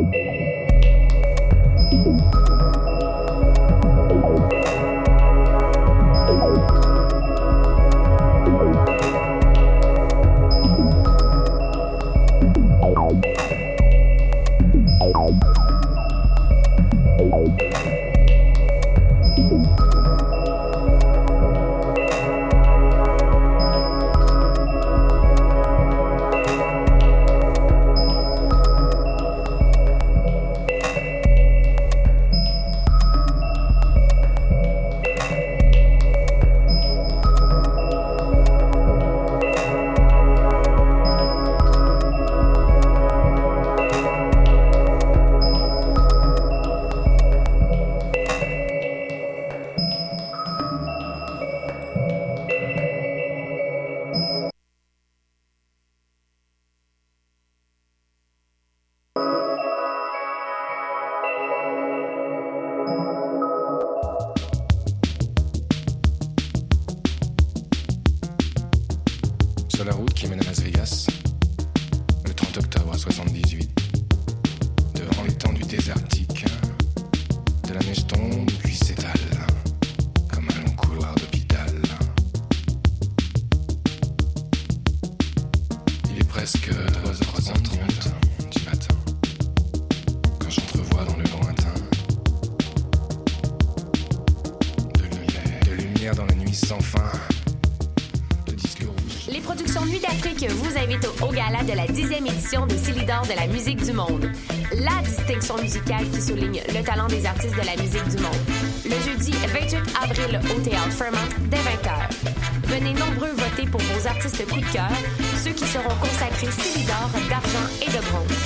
Sur de la musique du monde. La distinction musicale qui souligne le talent des artistes de la musique du monde. Le jeudi 28 avril au Théâtre Fremont dès 20h. Venez nombreux voter pour vos artistes coup de cœur, ceux qui seront consacrés Célidors d'argent et de bronze.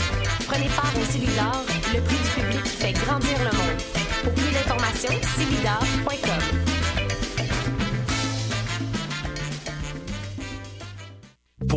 Prenez part au Célidor, le prix du public qui fait grandir le monde. Pour plus d'informations, célidor.com.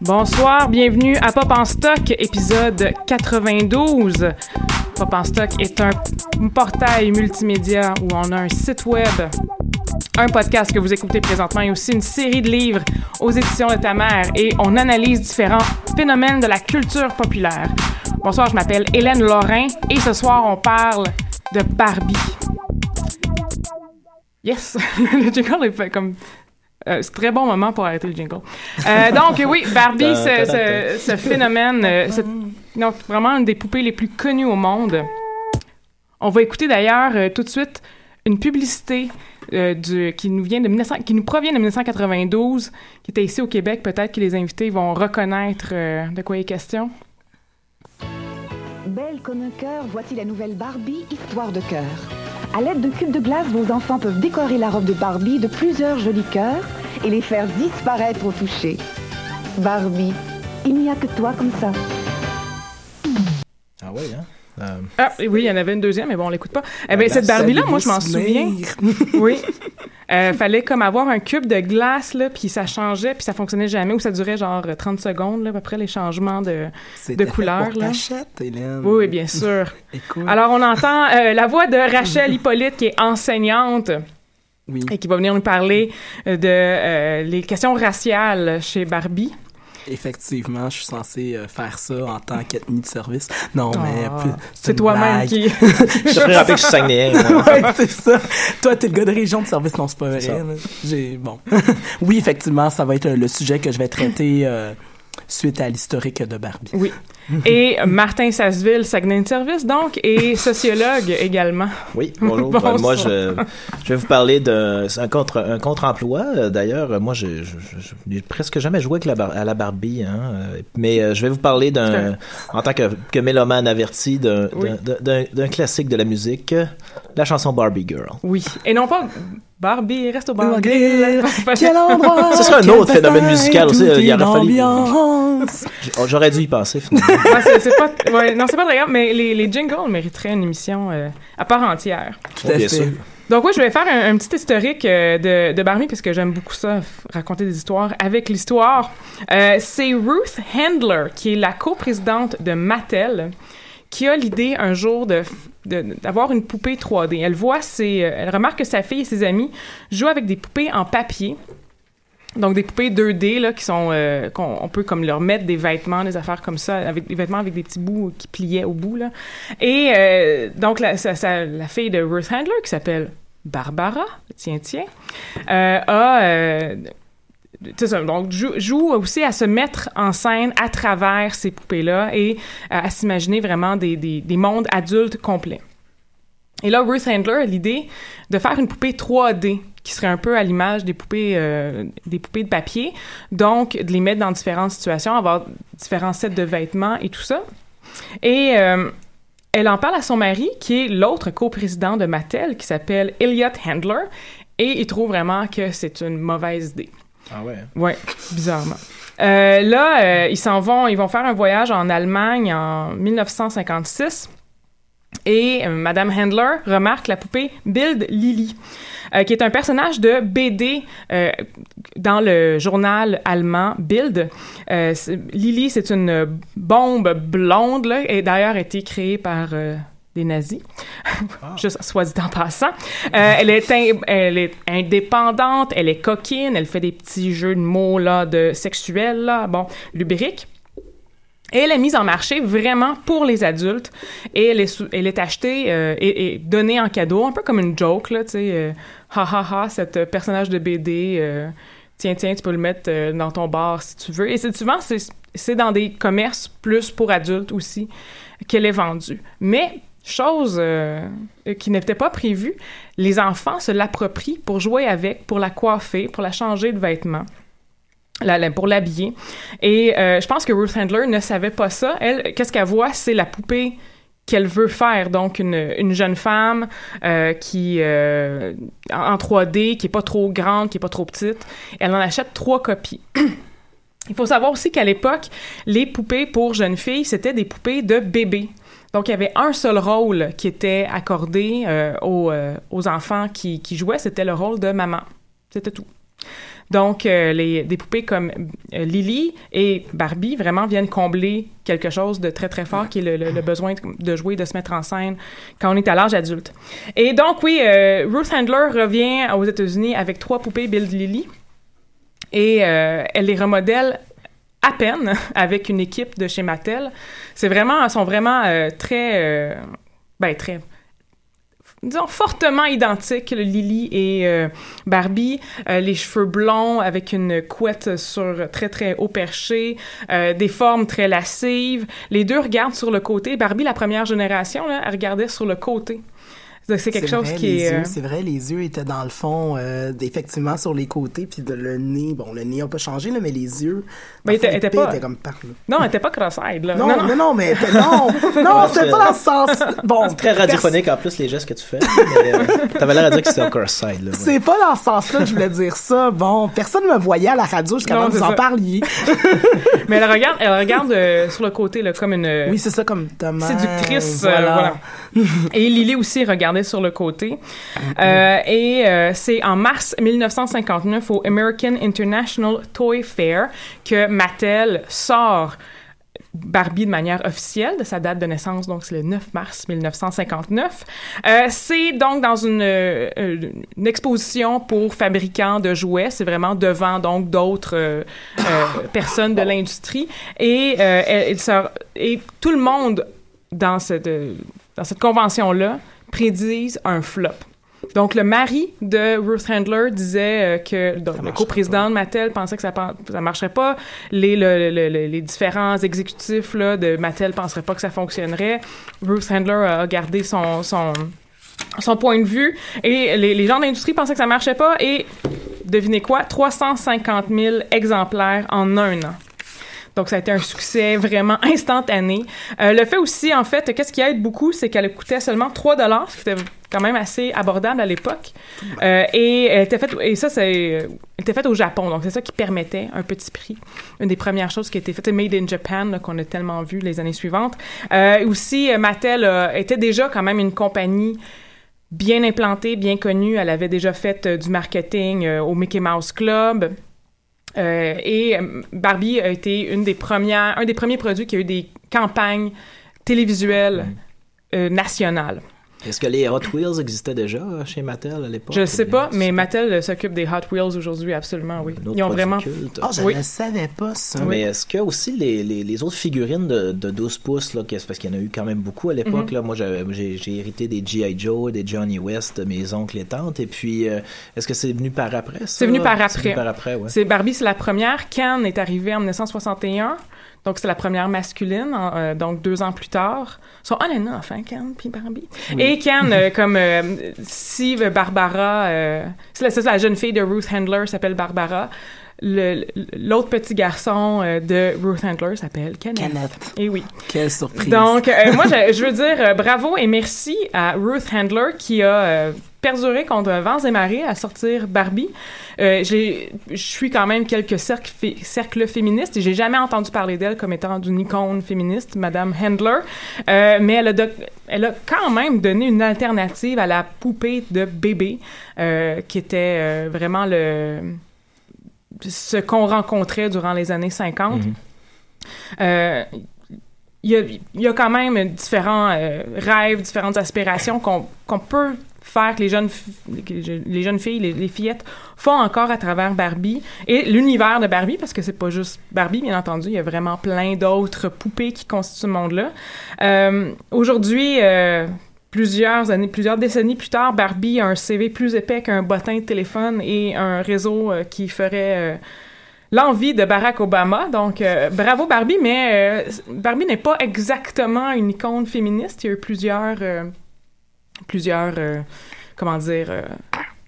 Bonsoir, bienvenue à Pop en Stock, épisode 92. Pop en Stock est un portail multimédia où on a un site web, un podcast que vous écoutez présentement et aussi une série de livres aux éditions de ta mère et on analyse différents phénomènes de la culture populaire. Bonsoir, je m'appelle Hélène Lorrain et ce soir on parle de Barbie. Yes! le jingle est fait comme euh, c'est un très bon moment pour arrêter le jingle. Euh, donc, oui, Barbie, ce, ce- ce phénomène, euh, ce- donc, vraiment une des poupées les plus connues au monde. On va écouter d'ailleurs euh, tout de suite une publicité euh, du, qui, nous vient de 1900 qui nous provient de 1992, qui était ici au Québec. Peut-être que les invités vont reconnaître euh, de quoi il est question. Belle comme un cœur, voici la nouvelle Barbie Histoire de cœur. À l'aide de cubes de glace, vos enfants peuvent décorer la robe de Barbie de plusieurs jolis cœurs et les faire disparaître au toucher. Barbie, il n'y a que toi comme ça. Ah ouais, hein? Euh, Ah, oui, il y en avait une deuxième, mais bon, on l'écoute pas. Eh bien, cette Barbie-là, moi, je m'en souviens. Oui. Euh, fallait comme avoir un cube de glace, là, puis ça changeait, puis ça fonctionnait jamais, ou ça durait genre 30 secondes, là, à peu près, les changements de, de couleur. pour Là. Hélène. Oui, oui, bien sûr. Écoute. Alors, on entend euh, la voix de Rachel Hippolyte, qui est enseignante oui. et qui va venir nous parler euh, de euh, les questions raciales chez Barbie. Effectivement, je suis censé euh, faire ça en tant qu'ethnie de service. Non, mais Ah, plus- c'est toi-même qui... Je te rappeler que je suis Saguenayen, moi. ouais, c'est ça. Toi, t'es le gars de région de service, non, c'est pas vrai. J'ai bon. oui, effectivement, ça va être euh, le sujet que je vais traiter euh, suite à l'historique de Barbie. Oui. Et Martin Sasseville, Saguenay de Service, donc, et sociologue également. Oui, bonjour. Bonsoir. Euh, moi, je, je vais vous parler d'un contre un contre-emploi. Euh, D'ailleurs, moi, je, n'ai presque jamais joué avec la bar- à la Barbie, hein. euh, mais euh, je vais vous parler d'un, en tant que, que mélomane averti, d'un Oui. classique de la musique, la chanson Barbie Girl. Oui. Et non pas Barbie, reste au Barbie. Quel endroit! Ce serait un autre phénomène musical aussi, il aurait une fallu- J'aurais dû y penser finalement. Ouais, c'est, c'est pas, ouais, non, c'est pas très grave, mais les, les jingles mériteraient une émission euh, à part entière. Tout à bien fait. sûr. Donc oui, je vais faire un, un petit historique euh, de, de Barbie parce que j'aime beaucoup ça, raconter des histoires avec l'histoire. Euh, c'est Ruth Handler, qui est la coprésidente de Mattel, qui a l'idée un jour de d'avoir une poupée 3D. Elle voit ses, euh, elle remarque que sa fille et ses amis jouent avec des poupées en papier. Donc des poupées 2D là qui sont euh, qu'on on peut comme leur mettre des vêtements, des affaires comme ça avec des vêtements avec des petits bouts qui pliaient au bout là. Et euh, donc la, fille de Ruth Handler qui s'appelle Barbara, tiens tiens, a ça, donc joue, joue aussi à se mettre en scène à travers ces poupées-là et à, à s'imaginer vraiment des mondes adultes complets. Et là, Ruth Handler a l'idée de faire une poupée 3D qui serait un peu à l'image des poupées euh, des poupées de papier, donc de les mettre dans différentes situations, avoir différents sets de vêtements et tout ça. Et euh, elle en parle à son mari, qui est l'autre coprésident de Mattel, qui s'appelle Elliot Handler, et il trouve vraiment que c'est une mauvaise idée. Ah ouais. Ouais, bizarrement. Euh, là, euh, ils s'en vont, faire un voyage en Allemagne en 1956. Et euh, Madame Handler remarque la poupée Build Lily, qui est un personnage de BD dans le journal allemand Bild. Lily, c'est une bombe blonde, et d'ailleurs a été créée par des nazis. Juste soit dit en passant. Euh, elle, est in- elle est indépendante, elle est coquine, elle fait des petits jeux de mots là, de sexuels, là, bon, lubriques. Et elle est mise en marché vraiment pour les adultes et elle est, sou- elle est achetée euh, et, et donnée en cadeau, un peu comme une joke, là, tu sais, euh, ha ha ha, cet euh, personnage de BD, tiens, tiens, tu peux le mettre dans ton bar si tu veux. Et souvent, c'est dans des commerces plus pour adultes aussi qu'elle est vendue. Mais, chose euh, qui n'était pas prévue, les enfants se l'approprient pour jouer avec, pour la coiffer, pour la changer de vêtements pour l'habiller. Et euh, je pense que Ruth Handler ne savait pas ça. Elle, qu'est-ce qu'elle voit, c'est la poupée qu'elle veut faire. Donc, une, une jeune femme euh, qui, euh, en en 3D, qui est pas trop grande, qui est pas trop petite. Elle en achète trois copies. Il faut savoir aussi qu'à l'époque, les poupées pour jeunes filles, c'était des poupées de bébés. Donc, il y avait un seul rôle qui était accordé euh, aux, euh, aux enfants qui, qui jouaient, c'était le rôle de maman. C'était tout. Donc, euh, les, des poupées comme Lily et Barbie vraiment viennent combler quelque chose de très, très fort qui est le, le- besoin de, jouer, de se mettre en scène quand on est à l'âge adulte. Et donc, oui, Ruth Handler revient aux États-Unis avec trois poupées Build Lily et elle les remodèle à peine avec une équipe de chez Mattel. C'est vraiment, sont vraiment euh, très, euh, ben très, disons fortement identiques, Lily et euh, Barbie, les cheveux blonds avec une couette sur très très haut perché, des formes très lascives. Les deux regardent sur le côté. Barbie, la première génération, là, elle regardait sur le côté. C'est quelque chose vrai, qui les est. yeux, euh, C'est vrai, les yeux étaient dans le fond, euh, effectivement sur les côtés, puis de le nez, bon, le nez a pas changé, là, mais les yeux, il était- était étaient comme par là. Non, elle était pas cross-eyed, là. Non, non, non, mais non, non, c'était pas dans ce sens. Bon, C'est très radiophonique en plus les gestes que tu fais. Mais euh, t'avais l'air à dire que c'était. Là, ouais. C'est pas dans ce sens-là que je voulais dire ça. Bon, personne me voyait à la radio jusqu'à Non, que vous en parliez. Mais elle regarde, elle regarde euh, sur le côté, là, comme une. Oui, c'est ça comme mère. séductrice. euh, Voilà. voilà. et Lily aussi regardait sur le côté. Euh, et euh, c'est en mars 1959 au American International Toy Fair que Mattel sort Barbie de manière officielle de sa date de naissance, donc c'est le 9 mars 1959. Euh, c'est donc dans une, exposition pour fabricants de jouets. C'est vraiment devant donc d'autres personnes de l'industrie. Et, et tout le monde dans cette, dans cette convention-là prédisent un flop. Donc, le mari de Ruth Handler disait euh, que donc, le coprésident de Mattel pensait que ça ne marcherait pas. Les, le- le- le- les différents exécutifs là, de Mattel penseraient pas que ça fonctionnerait. Ruth Handler a gardé son, son, son point de vue et les, les gens de l'industrie pensaient que ça marchait pas et devinez quoi? 350 000 exemplaires en un an. Donc, ça a été un succès vraiment instantané. Euh, le fait aussi, en fait, qu'est-ce qui aide beaucoup, c'est qu'elle coûtait seulement 3 dollars, ce qui était quand même assez abordable à l'époque. Euh, et elle était faite, et ça, c'est, était faite au Japon. Donc, c'est ça qui permettait un petit prix. Une des premières choses qui a été faite, Made in Japan, qu'on a tellement vu les années suivantes. Euh, aussi, Mattel était déjà quand même une compagnie bien implantée, bien connue. Elle avait déjà fait du marketing au Mickey Mouse Club. Euh, et euh, Barbie a été une des premières, un des premiers produits qui a eu des campagnes télévisuelles euh, nationales. Est-ce que les Hot Wheels existaient déjà euh, chez Mattel à l'époque? Je ne sais pas, bien- mais Mattel s'occupe des Hot Wheels aujourd'hui, absolument, oui. Ils ont vraiment... culte. Ah, je Oui. ne savais pas ça. Mais est-ce que aussi les, les, les autres figurines de, de 12 pouces, là, parce qu'il y en a eu quand même beaucoup à l'époque, Mhm. là, moi j'ai hérité des G.I. Joe, des Johnny West, de mes oncles et tantes, et puis euh, est-ce que c'est venu par après ça? C'est venu par après. par après, ouais. C'est Barbie, c'est la première. Ken est arrivé en 1961. Donc, c'est la première masculine, euh, donc deux ans plus tard. Ils sont on and off, hein, Ken puis Barbie. Et Ken, euh, comme euh, si Barbara, euh, c'est la, c'est la jeune fille de Ruth Handler s'appelle Barbara. L'autre petit garçon euh, de Ruth Handler s'appelle Kenneth. Kenneth. Et oui. Quelle surprise. Donc, euh, moi, je, je veux dire euh, bravo et merci à Ruth Handler qui a perduré contre vents et marées à sortir Barbie. Je suis quand même quelques cercles, fé- cercles féministes et j'ai jamais entendu parler d'elle comme étant d'une icône féministe, Madame Handler. Mais elle a, elle a quand même donné une alternative à la poupée de bébé qui était vraiment le ce qu'on rencontrait durant les années 50. Mhm. Euh, il y a, il y a quand même différents euh, rêves, différentes aspirations qu'on peut faire que les jeunes, les jeunes filles, les, les fillettes font encore à travers Barbie et l'univers de Barbie, parce que c'est pas juste Barbie, bien entendu, il y a vraiment plein d'autres poupées qui constituent ce monde-là. Euh, Aujourd'hui, euh, plusieurs années, plusieurs décennies plus tard, Barbie a un CV plus épais qu'un bottin de téléphone et un réseau euh, qui ferait euh, l'envie de Barack Obama. Donc, euh, bravo Barbie, mais Barbie n'est pas exactement une icône féministe. Il y a eu plusieurs, plusieurs, comment dire,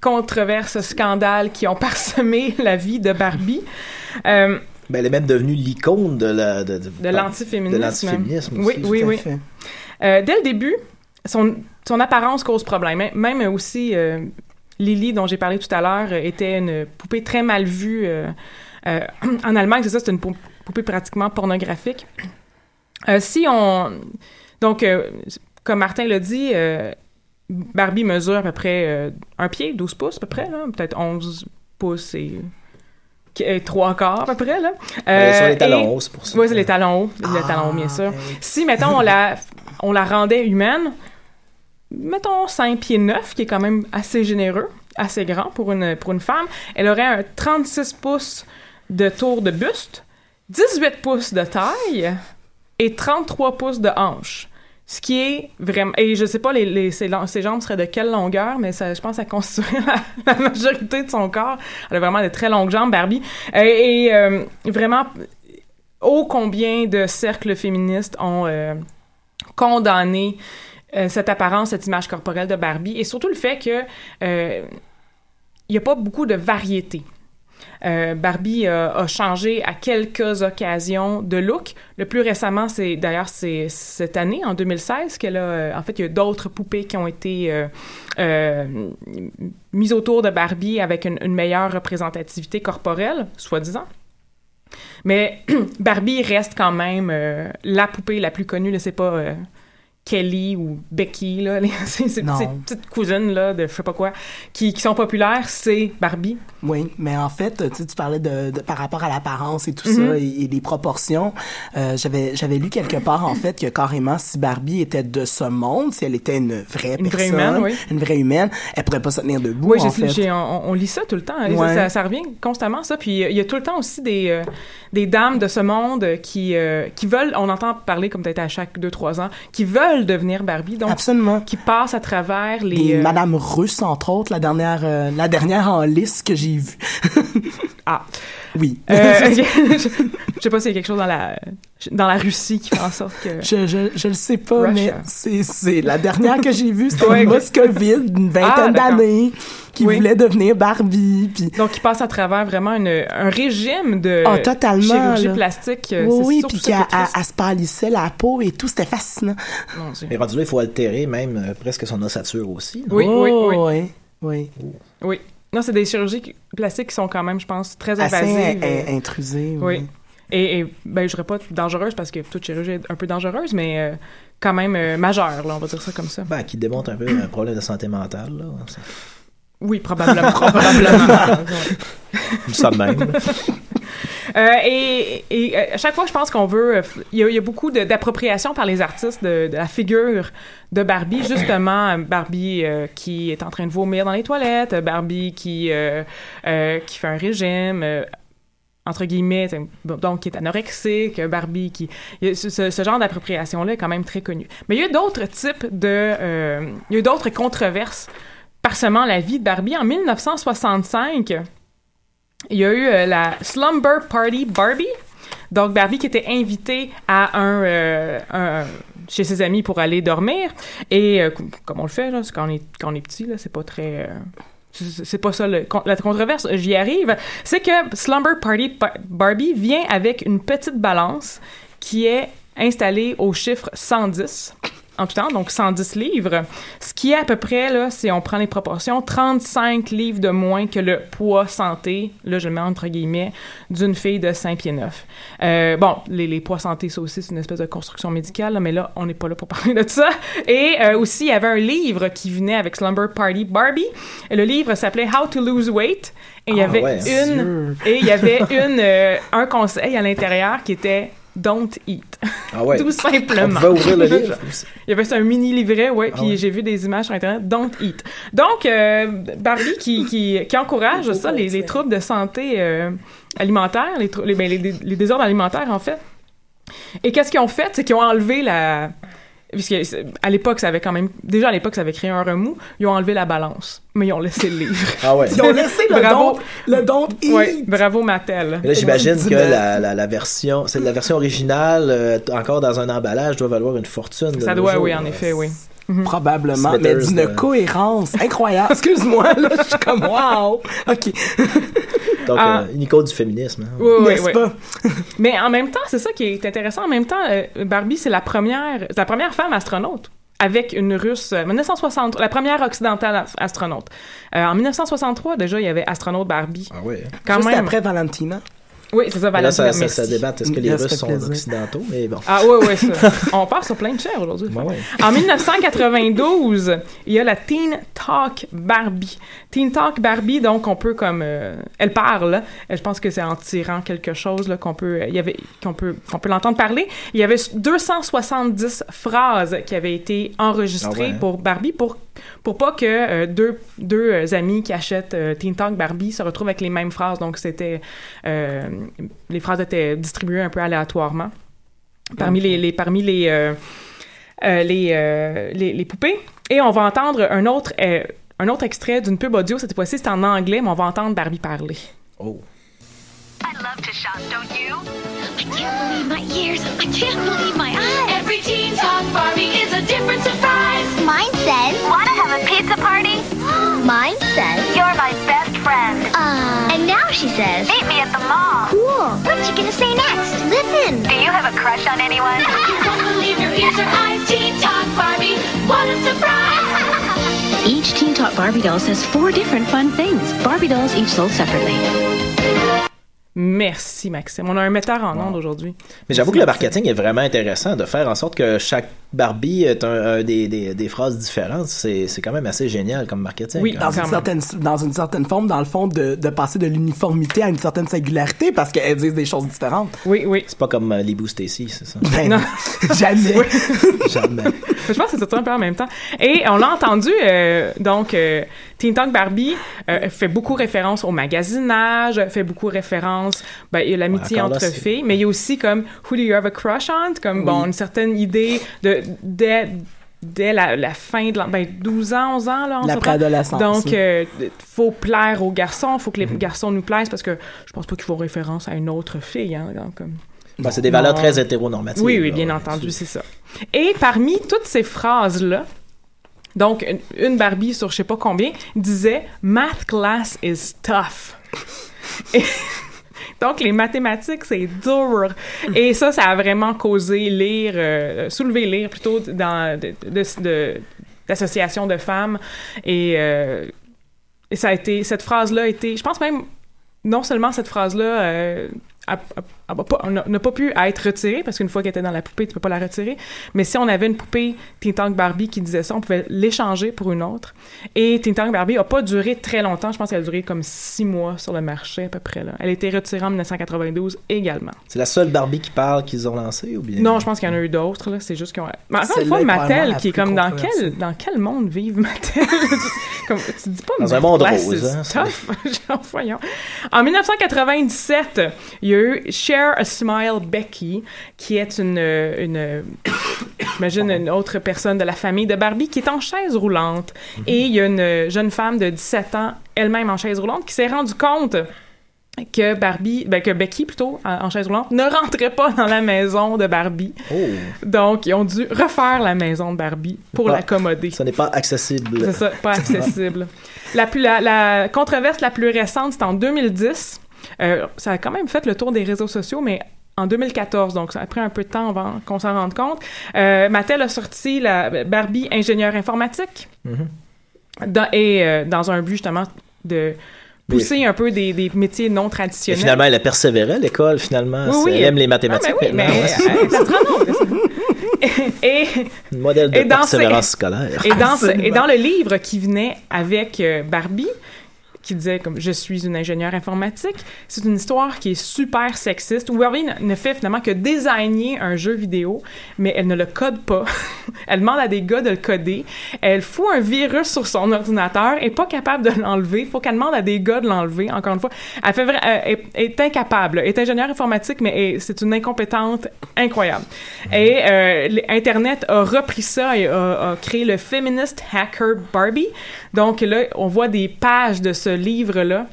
controverses, scandales qui ont parsemé la vie de Barbie. Ben, elle est même devenue l'icône de la de, de l'antiféminisme. de l'antiféminisme Oui, aussi. oui, oui. dès le début, son, son apparence cause problème. Même- aussi, euh, Lily, dont j'ai parlé tout à l'heure, euh, était une poupée très mal vue. euh, euh, en Allemagne, c'est ça, c'est une pou- poupée pratiquement pornographique. Si on... Donc, comme Martin l'a dit, Barbie mesure à peu près un pied, 12 pouces à peu près, peut-être 11 pouces et, trois quarts à peu près. Là. Sur les talons et- hauts, c'est pour ça. oui, c'est les talons hauts. les Ah, talons hauts, bien sûr. ben. Si, mettons, on la, on la rendait humaine, mettons 5 pieds 9, qui est quand même assez généreux, assez grand pour une, pour une femme, elle aurait un 36 pouces de tour de buste, 18 pouces de taille et 33 pouces de hanche. Ce qui est vraiment... Et je sais pas, les, les, ses, jambes seraient de quelle longueur, mais ça, je pense que ça constituerait la, la majorité de son corps. Elle a vraiment de très longues jambes, Barbie. Euh, et euh, vraiment, ô combien de cercles féministes ont euh, condamné euh, cette apparence, cette image corporelle de Barbie, et surtout le fait que euh, il n'y a pas beaucoup de variété. Euh, Barbie a changé à quelques occasions de look. Le plus récemment, c'est d'ailleurs cette année, en 2016, qu'elle a. en fait, il y a d'autres poupées qui ont été mises autour de Barbie avec une, une meilleure représentativité corporelle, soi-disant. Mais Barbie reste quand même euh, la poupée la plus connue. C'est pas euh, Kelly ou Becky, là, les- ces, petites, cousines là, de je sais pas quoi, qui, qui sont populaires, c'est Barbie. Oui, mais en fait, tu parlais de, de- par rapport à l'apparence et tout Mhm. ça et, et les proportions. Euh, j'avais j'avais lu quelque part en fait que carrément si Barbie était de ce monde, si elle était une vraie Une vraie personne, humaine, oui. une vraie humaine, elle pourrait pas se tenir debout Oui, en fait. on, on lit ça tout le temps. hein. Ouais. Ça, ça revient constamment, ça. Puis il y a tout le temps aussi des, euh, des dames de ce monde qui, euh, qui veulent, on entend parler comme peut-être à chaque deux, trois ans, qui veulent veulent devenir Barbie, donc Absolument. qui passent à travers les. Des euh, Madame Russe, entre autres, la dernière, euh, la dernière en liste que j'ai vue. Ah. Oui. Euh, je, je sais pas s'il y a quelque chose dans la dans la Russie qui fait en sorte que. Je, je, je le sais pas, Russia. mais c'est, c'est la dernière que j'ai vue, c'était Ouais, une ok. moscovite d'une vingtaine Ah, d'années qui Oui. voulait devenir Barbie, puis Donc, qui passe à travers vraiment une, un régime de Ah, totalement, chirurgie là. plastique. euh, oui, oui, puis qu'elle se pâlissait la peau et tout, c'était fascinant. Mon Dieu. Mais rendu là, il faut altérer même euh, presque son ossature aussi. non? Oui, oui, oui. Oh, oui, oui. Oui. Non, c'est des chirurgies plastiques qui sont quand même, je pense, très Assez invasives. in- euh, in- intrusée, Oui. oui. Et, et ben, je dirais pas dangereuse parce que toute chirurgie est un peu dangereuse, mais euh, quand même euh, majeure, là, on va dire ça comme ça. Ben, qui démontre un peu un problème de santé mentale. Là. Oui, probablement. probablement. Ça même. Euh, et, et euh, à chaque fois, je pense qu'on veut. euh, Il y, a- il y a beaucoup d'appropriation par les artistes de, de la figure de Barbie, justement. euh, Barbie euh, qui est en train de vomir dans les toilettes, Barbie qui, euh, qui fait un régime. entre guillemets, donc qui est anorexique, Barbie qui... ce, genre d'appropriation-là est quand même très connu. Mais il y a d'autres types de... il y a d'autres controverses parsemant la vie de Barbie. En 1965, il y a eu euh, la Slumber Party Barbie. Donc, Barbie qui était invitée euh, chez ses amis pour aller dormir. Et euh, com- comme on le fait, quand on est, petit, c'est pas très... c'est pas ça la controverse, j'y arrive. C'est que Slumber Party Ba- Barbie vient avec une petite balance qui est installée au chiffre 110 en tout temps, donc 110 livres, ce qui est à peu près, là, si on prend les proportions, 35 livres de moins que le poids santé, là je le mets entre guillemets, d'une fille de 5 pieds 9. Euh, bon, les, les poids santé, ça aussi, c'est une espèce de construction médicale, là, mais là, on n'est pas là pour parler de ça. Et euh, aussi, il y avait un livre qui venait avec Slumber Party Barbie. Et le livre s'appelait How to Lose Weight. Et il y Ah, avait ouais. une, et il y avait une, euh, un conseil à l'intérieur qui était Don't eat. Ah ouais. Tout simplement. On pouvait ouvrir le livre. Il y avait un mini livret, ouais, puis Ah ouais. j'ai vu des images sur Internet, don't eat. Donc, euh, Barbie qui, qui, qui encourage ça, les, les troubles de santé euh, alimentaire, les, trou- les, ben, les, les désordres alimentaires, en fait. Et qu'est-ce qu'ils ont fait? C'est qu'ils ont enlevé la... Puisque à l'époque, ça avait quand même... Déjà, à l'époque, ça avait créé un remous. Ils ont enlevé la balance, mais ils ont laissé le livre. Ah ouais. Ils ont laissé le Bravo. don, le don eat. Ouais, bravo Mattel. Mais là, j'imagine que la, la, la version, c'est la version originale, euh, encore dans un emballage, doit valoir une fortune. Ça doit, jours. oui, en effet, oui. Probablement, Smithers mais d'une de- cohérence incroyable. Excuse-moi, là, je suis comme wow. OK. Donc, Ah. euh, une icône du féminisme. hein. Oui, oui, N'est-ce oui. pas? Mais en même temps, c'est ça qui est intéressant. En même temps, euh, Barbie, c'est la première, la première femme astronaute avec une russe, euh, 1960, la première occidentale as- astronaute. Euh, en 1963, déjà, il y avait astronaute Barbie. Ah ouais. Quand Juste même. après Valentina. Oui, c'est ça, Mais Là, Valentina. ça, ça, ça débat. Est-ce que les Russes sont plaisir. occidentaux? Mais bon. Ah oui, oui, ça. On part sur plein de chairs aujourd'hui. Ouais. En 1992, il y a la Teen Talk Barbie. Teen Talk Barbie, donc on peut comme euh, elle parle. Je pense que c'est en tirant quelque chose qu'on peut il y avait qu'on peut qu'on peut l'entendre parler. Il y avait 270 phrases qui avaient été enregistrées Ah ouais. pour Barbie pour pour pas que euh, deux deux euh, amis qui achètent euh, Teen Talk Barbie se retrouvent avec les mêmes phrases. Donc c'était euh, les phrases étaient distribuées un peu aléatoirement parmi les, les parmi les euh, euh, les, euh, les, les poupées. Et on va entendre un autre, euh, un autre extrait d'une pub audio. Cette fois-ci, c'est en anglais, mais on va entendre Barbie parler. Oh. I love to shop, don't you? I can't believe my ears. I can't believe my eyes. Every teen talk Barbie is a different surprise. Mine says. Wanna have a pizza party? Mine says. You're my best friend. Uh. And now she says. Meet me at the mall. Cool. What's she gonna say next? Listen. Do you have a crush on anyone? you won't believe your ears or eyes. Teen talk Barbie, what a surprise! Each Teen Talk Barbie doll says four different fun things. Barbie dolls each sold separately. Merci, Maxime. On a un metteur en ondes aujourd'hui. Mais j'avoue que le marketing est vraiment intéressant de faire en sorte que chaque Barbie un, un des, des, des phrases différentes. C'est, c'est quand même assez génial comme marketing. Oui, Dans une, certaine, dans une certaine forme, dans le fond, de, de passer de l'uniformité à une certaine singularité parce qu'elles disent des choses différentes. Oui, oui. C'est pas comme euh, les Boo Stacy, c'est ça? Ben, Non. jamais. Jamais. Je pense que c'est tout un peu en même temps. Et on l'a entendu, euh, donc, euh, Teen Talk Barbie euh, fait beaucoup référence au magasinage, fait beaucoup référence, ben, il y a l'amitié Ouais, encore là, entre filles, mais il y a aussi comme Who do you have a crush on? Comme, bon, une certaine idée de, de- dès la, la fin de l'an- ben 12 ans, 11 ans là, on La s'entend. préadolescence, Donc oui. euh, faut plaire aux garçons, faut que Mhm. les garçons nous plaisent parce que je pense pas qu'ils font référence à une autre fille hein, donc, comme Ben, c'est des valeurs Non. très hétéronormatives. oui, oui, bien entendu, c'est ça. Et parmi toutes ces phrases-là, donc une, une Barbie sur je sais pas combien disait Math class is tough. Et- donc les mathématiques c'est dur. Et ça, ça a vraiment causé lire, euh, soulever lire plutôt dans d'associations de femmes et, euh, et ça a été cette phrase-là a été, je pense même non seulement cette phrase-là euh, a- n'a n'a pas pu être retirée parce qu'une fois qu'elle était dans la poupée, tu peux pas la retirer. Mais si on avait une poupée Teen Tank Barbie qui disait ça, on pouvait l'échanger pour une autre. Et Teen Tank Barbie a pas duré très longtemps. Je pense qu'elle a duré comme six mois sur le marché à peu près. Là. Elle a été retirée en 1992 également. C'est la seule Barbie qui parle qu'ils ont lancée ou bien? Non, je pense qu'il y en a eu d'autres. là. C'est juste qu'on. Mais encore une fois, Mattel, qui est comme dans quel, dans quel monde vive Mattel? comme, tu dis pas Dans un monde rose, hein. Genre, voyons. En 1997, il y a eu Share a Smile Becky, qui est une, euh, une j'imagine une autre personne de la famille de Barbie qui est en chaise roulante. Et il y a une jeune femme de 17 ans, elle-même en chaise roulante, qui s'est rendue compte que Barbie, ben que Becky plutôt, en en chaise roulante, ne rentrait pas dans la maison de Barbie. Donc, ils ont dû refaire la maison de Barbie pour Ah, l'accommoder. Ce n'est pas accessible. C'est ça, pas accessible. la, plus, la, la controverse la plus récente, c'est en 2010. Euh, ça a quand même fait le tour des réseaux sociaux, mais en 2014, donc ça a pris un peu de temps avant qu'on s'en rende compte. Euh, Mattel a sorti la Barbie ingénieur informatique dans- et euh, dans un but justement de pousser un peu des, des métiers non Et traditionnels. finalement, elle a persévéré à l'école, finalement. Oui, oui. Elle aime les mathématiques. Ah, ben oui, mais euh, et, Un modèle de et dans persévérance scolaire. et dans, ce- et dans le livre qui venait avec euh, Barbie, qui disait comme je suis une ingénieure informatique, c'est une histoire qui est super sexiste où Barbie ne- fait finalement que designer un jeu vidéo, mais elle ne le code pas. elle demande à des gars de le coder. Elle fout un virus sur son ordinateur, est pas capable de l'enlever. Faut qu'elle demande à des gars de l'enlever. Encore une fois, elle euh, est, incapable. Elle est ingénieure informatique, mais est- c'est une incompétente incroyable. Et euh, Internet a repris ça et a, a créé le Feminist Hacker Barbie. Donc là, on voit des pages de ce livre-là.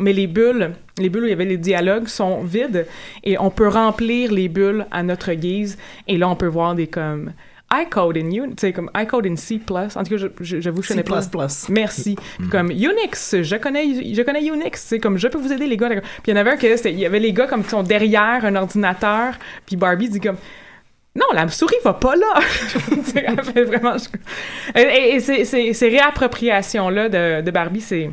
Mais les bulles, les bulles où il y avait les dialogues sont vides et on peut remplir les bulles à notre guise. Et là, on peut voir des comme I code in you, tu sais, comme I code in C++. En tout cas, je- je- j'avoue que je connais pas. C++. Merci. Comme Unix, je connais, je connais Unix. C'est comme je peux vous aider les gars. Puis il y en avait un que il y avait les gars comme qui sont derrière un ordinateur. Puis Barbie dit comme non, la souris va pas là. Vraiment. Et, et- et ces, ces, ces réappropriations-là de, de Barbie, c'est.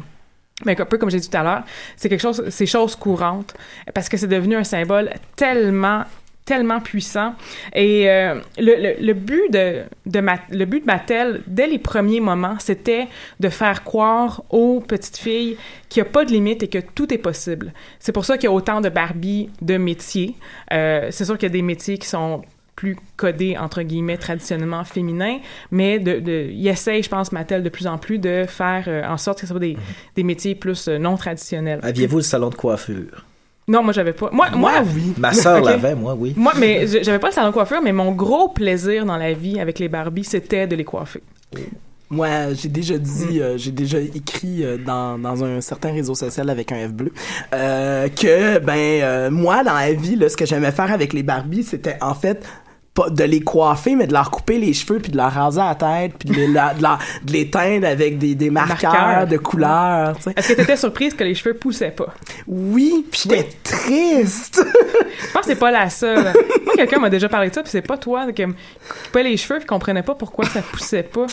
Mais un peu comme j'ai dit tout à l'heure, c'est quelque chose, c'est chose courante parce que c'est devenu un symbole tellement tellement puissant. Et euh, le, le, le but de, de Ma- le but de Mattel dès les premiers moments c'était de faire croire aux petites filles qu'il n'y a pas de limite et que tout est possible. C'est pour ça qu'il y a autant de Barbie de métiers. Euh, c'est sûr qu'il y a des métiers qui sont plus codés, entre guillemets, traditionnellement féminins, mais de, de, il essaye, je pense, Mattel, de plus en plus de faire euh, en sorte que ce soit des, des métiers plus euh, non traditionnels. Aviez-vous le salon de coiffure? Non, moi, j'avais pas. Moi, moi, oui. Ma sœur l'avait, moi, oui. Moi, mais j'avais pas le salon de coiffure, mais mon gros plaisir dans la vie avec les Barbies, c'était de les coiffer. Moi, j'ai déjà dit, Mm. euh, j'ai déjà écrit euh, dans, dans un certain réseau social avec un F bleu euh, que, ben, euh, moi, dans la vie, là, ce que j'aimais faire avec les Barbies, c'était en fait pas de les coiffer, mais de leur couper les cheveux, puis de leur raser la tête, puis de les, la- de, leur- de les teindre avec des, des marqueurs, Marqueurs. de couleurs. Est-ce que t'étais surprise que les cheveux poussaient pas? Oui, puis j'étais triste. Je pense que c'est pas la seule. Moi, quelqu'un m'a déjà parlé de ça, puis c'est pas toi qui coupait les cheveux, puis comprenait pas pourquoi ça poussait pas.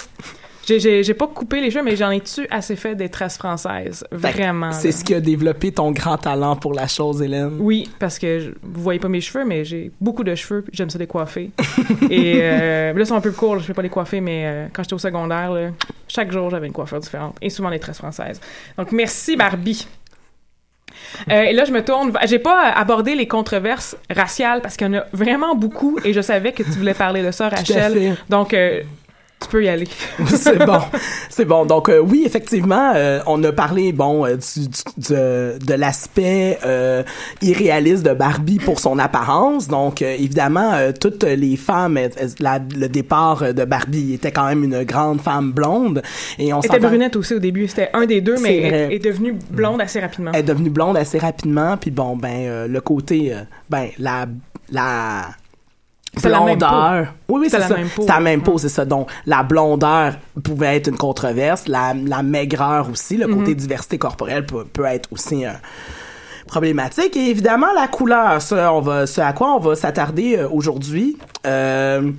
J'ai- pas coupé les cheveux, mais j'en ai-tu assez fait des tresses françaises? Vraiment. C'est ce qui a développé ton grand talent pour la chose, Hélène. Oui, parce que je- vous voyez pas mes cheveux, mais j'ai beaucoup de cheveux, j'aime ça les coiffer. Et euh, là, ils sont un peu courts, je peux pas les coiffer, mais euh, quand j'étais au secondaire, là, chaque jour, j'avais une coiffure différente, et souvent les tresses françaises. Donc, merci Barbie. Euh, et là, je me tourne. J'ai pas abordé les controverses raciales parce qu'il y en a vraiment beaucoup et je savais que tu voulais parler de ça. Rachel. Donc, euh, Tu peux y aller. c'est bon, c'est bon. Donc euh, oui, effectivement, euh, on a parlé bon euh, du, du- de, de l'aspect irréaliste de Barbie pour son apparence. Donc évidemment, toutes les femmes, la- le départ de Barbie était quand même une grande femme blonde et on Elle était brunette aussi au début. C'était un des deux, mais elle est devenue blonde assez rapidement. Elle est devenue blonde assez rapidement, puis bon, ben, le côté, ben, la, la C'est la même peau. Oui, oui, C'est la ça. même peau. C'est la même peau, c'est ça. Donc, la blondeur pouvait être une controverse, la, la maigreur aussi, le côté Mhm. diversité corporelle peut, peut être aussi euh, problématique. Et évidemment, la couleur, ça, on va, ce à quoi on va s'attarder euh, aujourd'hui. Euh,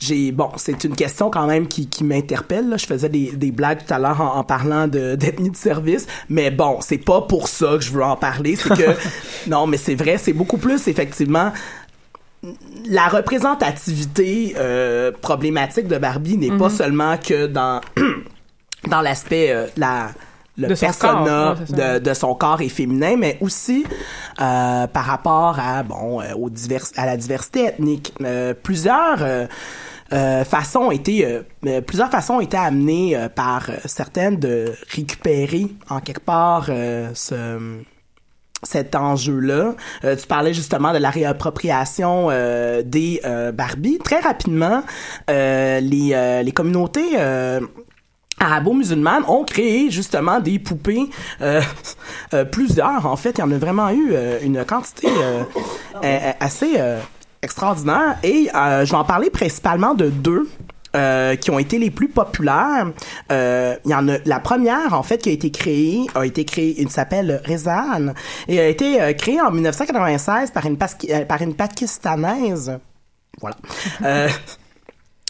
j'ai bon, c'est une question quand même qui, qui m'interpelle. Je faisais des, des blagues tout à l'heure en, en parlant de d'ethnie de service, mais bon, c'est pas pour ça que je veux en parler. C'est que non, mais c'est vrai, c'est beaucoup plus effectivement la représentativité euh, problématique de Barbie n'est pas Mhm. seulement que dans dans l'aspect euh, la le De son persona corps, ouais, de, de son corps est féminin, mais aussi euh, par rapport à bon aux divers, à la diversité ethnique. Plusieurs euh, façons ont été euh, plusieurs façons ont été amenées euh, par certaines de récupérer en quelque part ce cet enjeu-là. Euh, tu parlais justement de la réappropriation euh, des euh, Barbie. Très rapidement, les, les communautés arabo-musulmanes ont créé justement des poupées, euh, euh, plusieurs en fait. Il y en a vraiment eu euh, une quantité assez extraordinaire. Et je vais en parler principalement de deux. Euh, qui ont été les plus populaires. Euh, Il y en a la première en fait qui a été créée a été créée, il s'appelle Rezan et a été euh, créée en 1996 par une euh, par une pakistanaise. Voilà.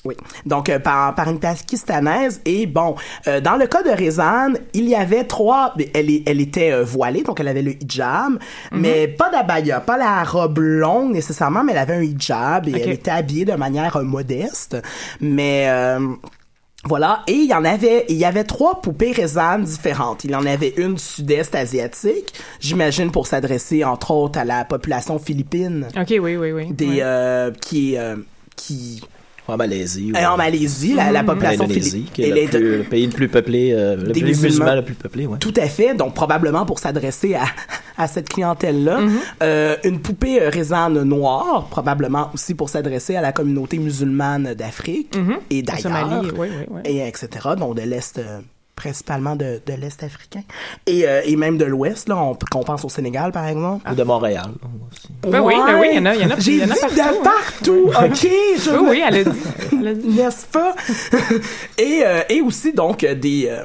Oui. Donc, euh, par, par une pakistanaise. Et bon, euh, dans le cas de Rezan, il y avait trois... Elle, est- elle était euh, voilée, donc elle avait le hijab, mais pas d'abaya, pas la robe longue nécessairement, mais elle avait un hijab et elle était habillée de manière euh, modeste. Mais... euh, voilà, et il y en avait, il y avait trois poupées Rezan différentes. Il y en avait une sud-est asiatique, j'imagine pour s'adresser entre autres à la population philippine, OK, oui, oui, oui. des euh, qui euh, qui En Malaisie. et en Malaisie, la, la En population philippine. qui est le, plus- le pays le plus peuplé, euh, le Des pays musulmans. musulman le plus peuplé, ouais. Tout à fait, donc probablement pour s'adresser à, à cette clientèle-là. Euh, une poupée euh, résane noire, probablement aussi pour s'adresser à la communauté musulmane d'Afrique et La d'ailleurs, Somalie, oui, oui, oui. et etc., donc de l'Est, euh, principalement de, de l'Est africain, et, euh, et même de l'Ouest, là, on, qu'on pense au Sénégal, par exemple. Ou de Montréal. aussi. Ben oui, ben oui, il y en a- il y en a- J'ai y en a dit partout, de partout, OK? je Oui, oui, elle a dit. elle a dit. n'est-ce pas? et, euh, et aussi, donc, des, euh,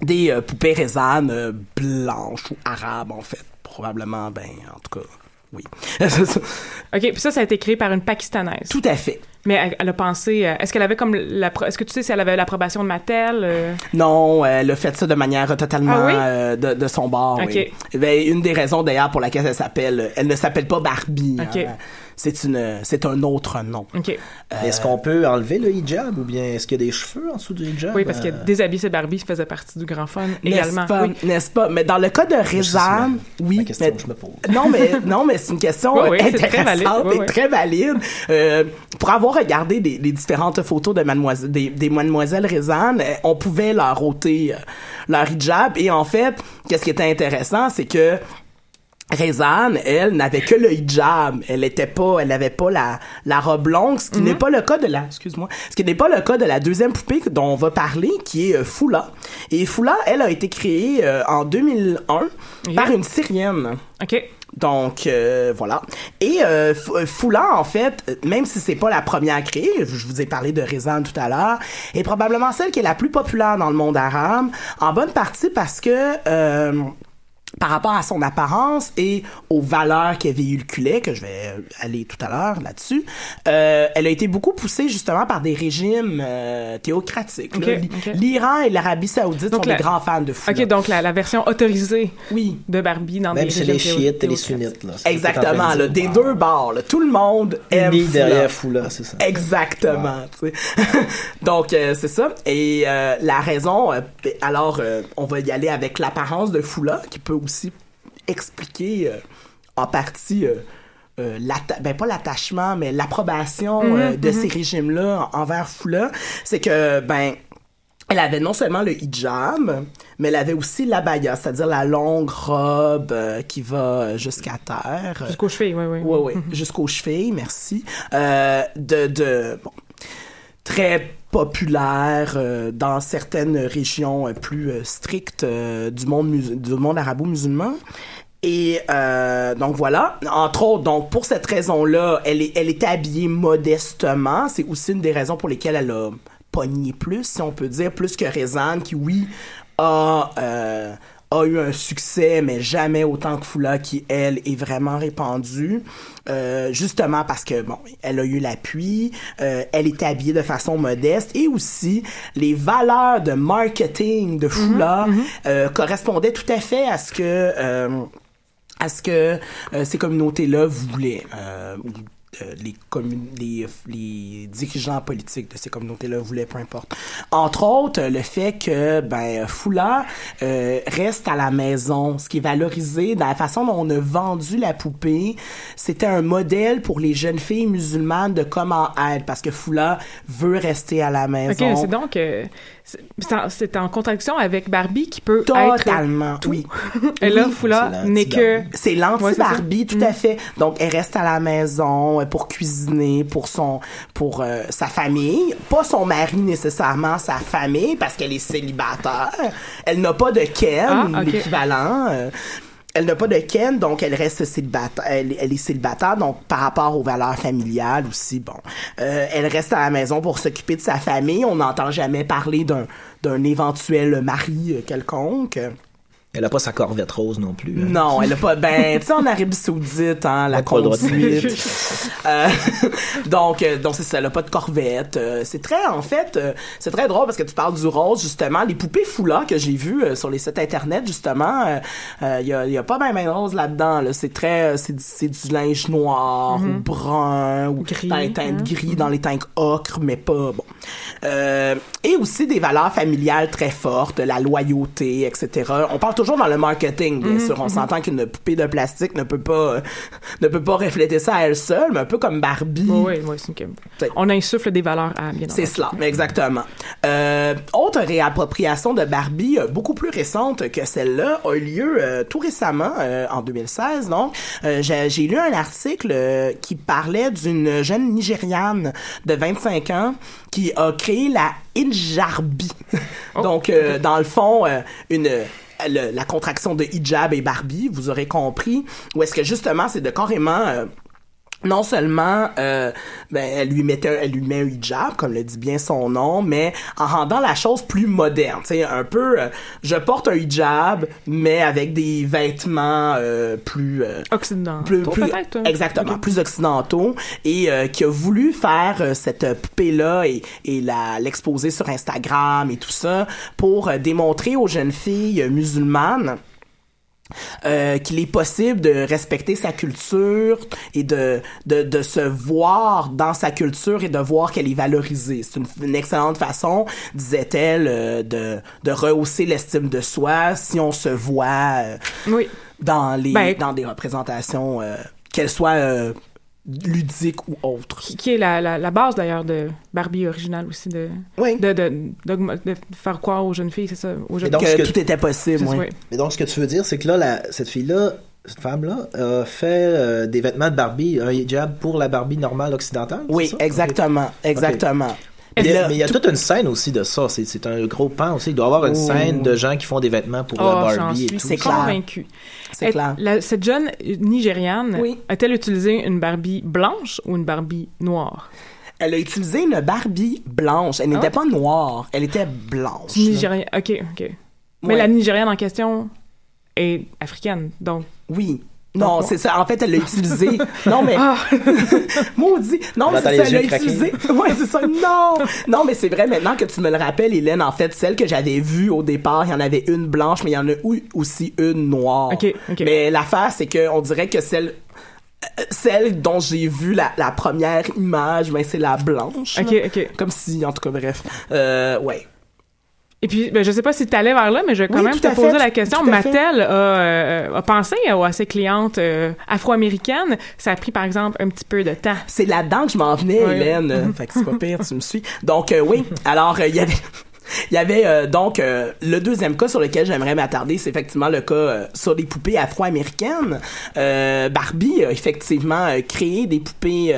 des euh, poupées résanes euh, blanches ou arabes, en fait. Probablement, ben, en tout cas, oui. OK, puis ça, ça a été créé par une Pakistanaise. tout à fait. Mais elle, elle a pensé... euh, Est-ce qu'elle avait comme... la Est-ce que tu sais si elle avait l'approbation de Mattel? euh? Non, elle a fait ça de manière totalement Ah oui? euh, de, de son bord. Ok. oui. Ben, une des raisons d'ailleurs pour laquelle elle s'appelle, elle ne s'appelle pas Barbie. Ok. hein. C'est une, c'est un autre nom. OK. Est-ce qu'on peut enlever le hijab ou bien est-ce qu'il y a des cheveux en dessous du hijab? Oui, parce que Euh, déshabiller ses Barbies faisait partie du grand fun également. N'est-ce pas? Oui. N'est-ce pas? Mais dans le cas de Rezan, oui. la question mais- que je me pose. non, mais, non, mais c'est une question Oui, oui, euh, c'est très intéressante valide. Oui, et très valide. Euh, pour avoir regardé les, différentes photos de mademoiselle, des, des mademoiselles Rezan, euh, on pouvait leur ôter euh, leur hijab. Et en fait, qu'est-ce qui était intéressant, c'est que Rezan, elle, n'avait que le hijab. Elle était pas, elle avait pas la, la robe longue, ce qui n'est pas le cas de la, excuse-moi, ce qui n'est pas le cas de la deuxième poupée dont on va parler, qui est euh, Foula. Et Foula, elle a été créée euh, en 2001 par une Syrienne. OK. Donc euh, voilà. Et euh, euh, en fait, euh, même si c'est pas la première créée, je vous ai parlé de Rezan tout à l'heure, est probablement celle qui est la plus populaire dans le monde arabe, en bonne partie parce que par rapport à son apparence et aux valeurs qu'elle véhiculait, que je vais euh, aller tout à l'heure là-dessus, euh, elle a été beaucoup poussée justement par des régimes euh, théocratiques. L'Iran et l'Arabie Saoudite Donc sont la- des grands fans de Foula. OK, donc la, la version autorisée oui. de Barbie dans Même des c'est régimes les chiites et les sunnites. Là, Exactement, là, des deux bords. là. Tout le monde aime Foula. derrière Foula, c'est ça. Exactement. Donc, euh, c'est ça. Et euh, la raison, euh, alors, euh, on va y aller avec l'apparence de Foula, qui peut aussi expliquer euh, en partie euh, euh, ben pas l'attachement, mais l'approbation Mhm, de mhm. ces régimes-là en- envers Foula, c'est que ben elle avait non seulement le hijab, mais elle avait aussi l'abaya, c'est-à-dire la longue robe euh, qui va jusqu'à terre. Jusqu'aux chevilles, oui, oui. Oui, oui, jusqu'aux chevilles, merci. Euh, de, de, bon, très populaire euh, dans certaines régions euh, plus euh, strictes du monde du monde arabo-musulman. Et donc voilà, entre autres, donc pour cette raison-là, elle, est, elle était habillée modestement. C'est aussi une des raisons pour lesquelles elle a pogné plus, si on peut dire, plus que Rezan, qui oui a a eu un succès, mais jamais autant que Fula, qui elle est vraiment répandue, Euh, justement parce que bon, elle a eu l'appui, euh, elle était habillée de façon modeste et aussi les valeurs de marketing de Fula euh, correspondaient tout à fait à ce que à ce que ces communautés-là voulaient. Euh, les, les, les dirigeants politiques de ces communautés-là voulaient, peu importe. Entre autres, le fait que ben, Foula euh, reste à la maison, ce qui est valorisé dans la façon dont on a vendu la poupée, c'était un modèle pour les jeunes filles musulmanes de comment être, parce que Foula veut rester à la OK, maison. c'est donc... euh, c'est- en- contradiction avec Barbie qui peut Totalement, être... oui. Et là. Foula n'est que... C'est l'anti-Barbie, tout à fait. Donc, elle reste à la maison euh, pour cuisiner pour son, pour euh, sa famille, pas son mari nécessairement, sa famille, parce qu'elle est célibataire. Elle n'a pas de Ken, Ah, ok. l'équivalent. euh, elle n'a pas de Ken, donc elle reste célibataire. Elle, est célibataire, donc par rapport aux valeurs familiales aussi, bon. Euh, elle reste à la maison pour s'occuper de sa famille. On n'entend jamais parler d'un d'un éventuel mari euh, quelconque. Elle a pas sa corvette rose non plus. hein. Non, elle a pas. Ben, tu sais, en Arabie Saoudite, hein, la conduite. Euh, donc, euh, donc c'est ça, elle a pas de corvette. Euh, c'est très, en fait, euh, c'est très drôle parce que tu parles du rose, justement. Les poupées Foula que j'ai vues euh, sur les sites internet, justement, il y, a, il y a pas bien ben rose là-dedans. Là. C'est très, c'est, du- c'est du linge noir Mhm. ou brun ou Gris, dans les teintes hein. gris, dans les teintes ocre, mais pas bon. Euh, et aussi des valeurs familiales très fortes, la loyauté, etc. On parle toujours dans le marketing, bien Mhm, sûr. On mhm. s'entend qu'une poupée de plastique ne peut pas euh, ne peut pas refléter ça à elle seule, mais un peu comme Barbie. Oui, oui, c'est On insuffle des valeurs à bien C'est cela, exactement. Euh, autre réappropriation de Barbie, euh, beaucoup plus récente que celle-là, a eu lieu euh, tout récemment, euh, en 2016. Donc, euh, j'ai lu un article euh, qui parlait d'une jeune Nigériane de 25 ans qui a créé la Injarbi. Donc, euh, dans le fond, euh, une la contraction de hijab et Barbie, vous aurez compris, où est-ce que justement c'est de carrément euh, non seulement euh, ben, elle lui mettait elle lui met un hijab comme le dit bien son nom mais en rendant la chose plus moderne. Tu sais un peu euh, je porte un hijab mais avec des vêtements euh, plus euh, Occidentaux, plus, exactement plus occidentaux et euh, qui a voulu faire cette poupée là et, et la l'exposer sur Instagram et tout ça pour démontrer aux jeunes filles musulmanes euh, qu'il est possible de respecter sa culture et de, de, de se voir dans sa culture et de voir qu'elle est valorisée. C'est une, une excellente façon, disait-elle, euh, de, de rehausser l'estime de soi si on se voit euh, Oui. dans, les, Ben- dans des représentations, qu'elles soient euh, ludiques ou autres. Qui, qui est la, la, la base d'ailleurs de Barbie originale aussi, de, Oui. de, de, de faire croire aux jeunes filles, c'est ça, aux jeunes donc, que que- tout était possible, oui. Mais donc, ce que tu veux dire, c'est que là, la- cette fille-là, cette femme-là, a fait euh, des vêtements de Barbie, un hijab pour la Barbie normale occidentale? Oui, c'est ça? exactement, exactement. Mais il y a- mais il y a tout- toute une scène aussi de ça. C'est, un gros pan aussi. Il doit y avoir une Oh. scène de gens qui font des vêtements pour Oh, la Barbie et tout. C'est clair. convaincue. C'est Est- clair. la- cette jeune Nigériane, Oui. a-t-elle utilisé une Barbie blanche ou une Barbie noire? Elle a utilisé une Barbie blanche. Elle n'était Ah. pas noire, elle était blanche. Nigérienne. OK, OK. Mais Ouais. la Nigériane en question est africaine, donc... Oui. Non, c'est ça. En fait, elle l'a utilisé. Non, mais. Ah! Maudit. Non, On mais c'est ça. Elle l'a utilisé. Ouais, c'est ça. Non. Non, mais c'est vrai, maintenant que tu me le rappelles, Hélène, en fait, celle que j'avais vue au départ, il y en avait une blanche, mais il y en a aussi une noire. OK, OK. Mais l'affaire, c'est qu'on dirait que celle. euh, Celle dont j'ai vu la, la première image, ben, c'est la blanche. OK. OK. Comme si, en tout cas, bref. Euh, ouais. Et puis, ben, je sais pas si tu allais vers là, mais je vais quand même te poser la question. Mattel a, euh, pensé euh, à ses clientes euh, afro-américaines. Ça a pris, par exemple, un petit peu de temps. C'est là-dedans que je m'en venais, oui. Hélène. Mm-hmm. fait que c'est pas pire, tu me suis. Donc, oui. Alors, il y avait... Il y avait donc le deuxième cas sur lequel j'aimerais m'attarder, c'est effectivement le cas sur les poupées afro-américaines. Barbie a effectivement créé des poupées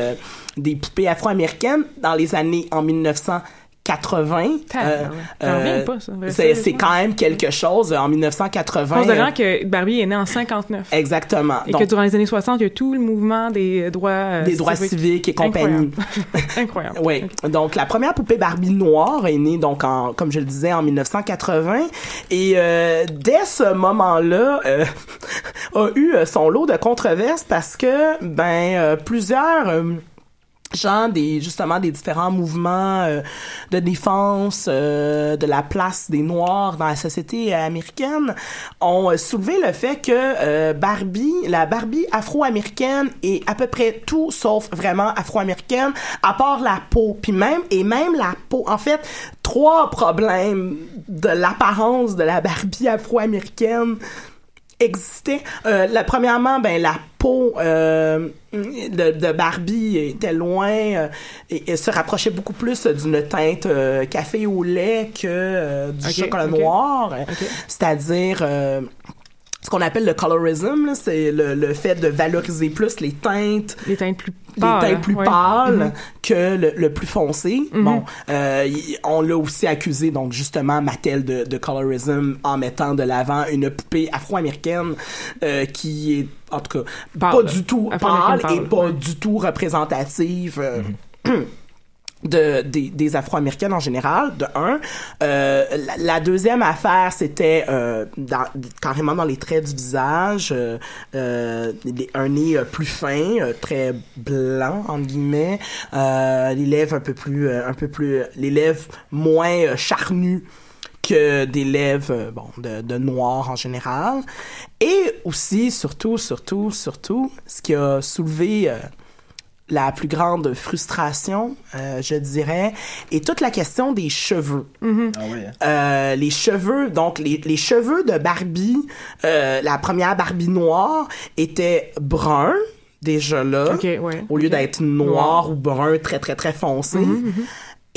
des poupées afro-américaines dans les années en 1900 80. Euh, euh c'est quand même quelque chose. En 1980... Considérant euh, que Barbie est né en 59. Exactement. Et que durant les années 60, il y a tout le mouvement des droits... Euh, des droits civiques, et compagnie. Incroyable. Oui. Donc, la première poupée Barbie noire est née, donc, en, comme je le disais, en 1980. Et euh, dès ce moment-là, a eu son lot de controverses parce que, ben, plusieurs des justement des différents mouvements euh, de défense euh, de la place des noirs dans la société américaine ont euh, soulevé le fait que Barbie la Barbie afro-américaine est à peu près tout sauf vraiment afro-américaine à part la peau. Puis même et même la peau. En fait trois problèmes de l'apparence de la Barbie afro-américaine existait. Euh, la, premièrement, ben la peau euh, de, de Barbie était loin euh, et, et se rapprochait beaucoup plus d'une teinte euh, café au lait que euh, du chocolat noir. C'est-à-dire euh, ce qu'on appelle le colorism, c'est le, le fait de valoriser plus les teintes Les teintes plus les pâles. teintes plus ouais. pâles Mhm. que le, le plus foncé. Mhm. Bon, euh, y- on l'a aussi accusé, donc justement, Mattel de, de colorism en mettant de l'avant une poupée afro-américaine euh, qui est, en tout cas, Pâle. pas du tout pâle et pas ouais. du tout représentative. euh, de, des, Afro-Américaines en général, de un. Euh, la, deuxième affaire, c'était euh, carrément dans les traits du visage, euh, un nez plus fin, très blanc, entre guillemets, les lèvres un peu plus, un peu plus, les lèvres moins charnues que des lèvres bon de, de en général et aussi surtout surtout surtout ce qui a soulevé la plus grande frustration, euh, je dirais, est toute la question des cheveux. Mhm. Ah hein. Euh, les cheveux, donc les, les cheveux de Barbie, euh, la première Barbie noire, étaient bruns, déjà là, ouais. au lieu d'être noir, Noir. ou brun très très très foncé. Mhm, mhm.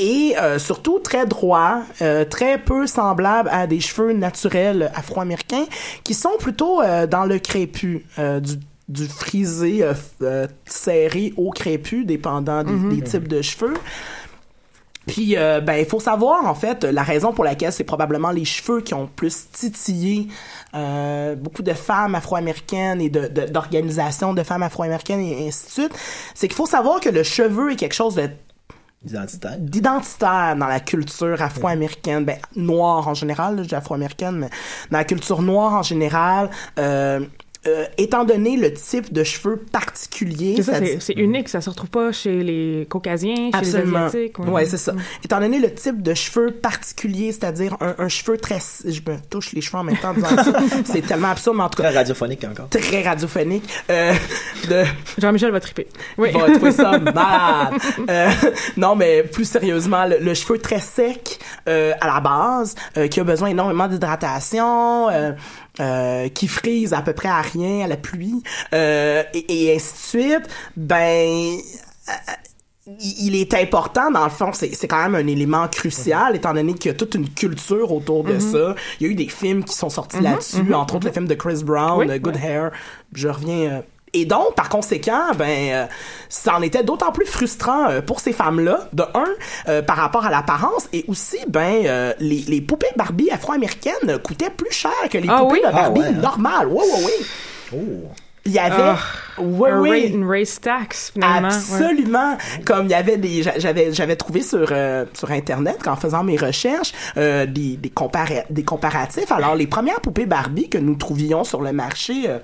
Et euh, surtout très droit, euh, très peu semblable à des cheveux naturels afro-américains qui sont plutôt euh, dans le crépus, euh, du, du frisé euh, euh, serré au crépus, dépendant des, Mhm. des types de cheveux. Puis, euh, ben, il faut savoir, en fait, la raison pour laquelle c'est probablement les cheveux qui ont plus titillé euh, beaucoup de femmes afro-américaines et de, de- d'organisations de femmes afro-américaines et ainsi de suite, c'est qu'il faut savoir que le cheveu est quelque chose de Identitaire. d'identitaire dans la culture afro-américaine, ben, noire en général, là, je dis afro-américaine, mais dans la culture noire en général, euh, euh, étant donné le type de cheveux particulier, C'est ça, c'est-à-dire- c'est c'est unique. Ça se retrouve pas chez les Caucasiens, chez Absolument. les Asiatiques. Ouais, c'est ça. Étant donné le type de cheveux particulier, c'est-à-dire un, un cheveu très... Je me touche les cheveux en même temps en disant ça. C'est tellement absurde, mais en tout cas, Très radiophonique encore. très radiophonique. Euh, de... Jean-Michel va triper. Oui. va trouver ça malade. Euh, non, mais plus sérieusement, le, le cheveu très sec euh, à la base, euh, qui a besoin énormément d'hydratation, euh, euh, qui frise à peu près à rien à la pluie, euh, et, et ainsi de suite, ben... il est important, dans le fond, c'est c'est quand même un élément crucial, étant donné qu'il y a toute une culture autour de Mhm. ça. Il y a eu des films qui sont sortis Mhm, là-dessus, mhm, entre autres le film de Chris Brown, Oui, Good ouais. Hair. Je reviens... et donc, par conséquent, ben, euh, ça en était d'autant plus frustrant euh, pour ces femmes-là, de un, euh, par rapport à l'apparence, et aussi, ben, euh, les, les poupées Barbie afro-américaines coûtaient plus cher que les Ah poupées oui? de Barbie Ah ouais, hein? normales. Oui, oui, oui. Oh. Il y avait... Ah, oui, un oui. rate- une race tax, finalement. ouais. Absolument. Comme il y avait des, j'a- j'avais, j'avais trouvé sur euh, sur internet qu'en faisant mes recherches euh, des des, compara- des comparatifs. Alors les premières poupées Barbie que nous trouvions sur le marché. euh,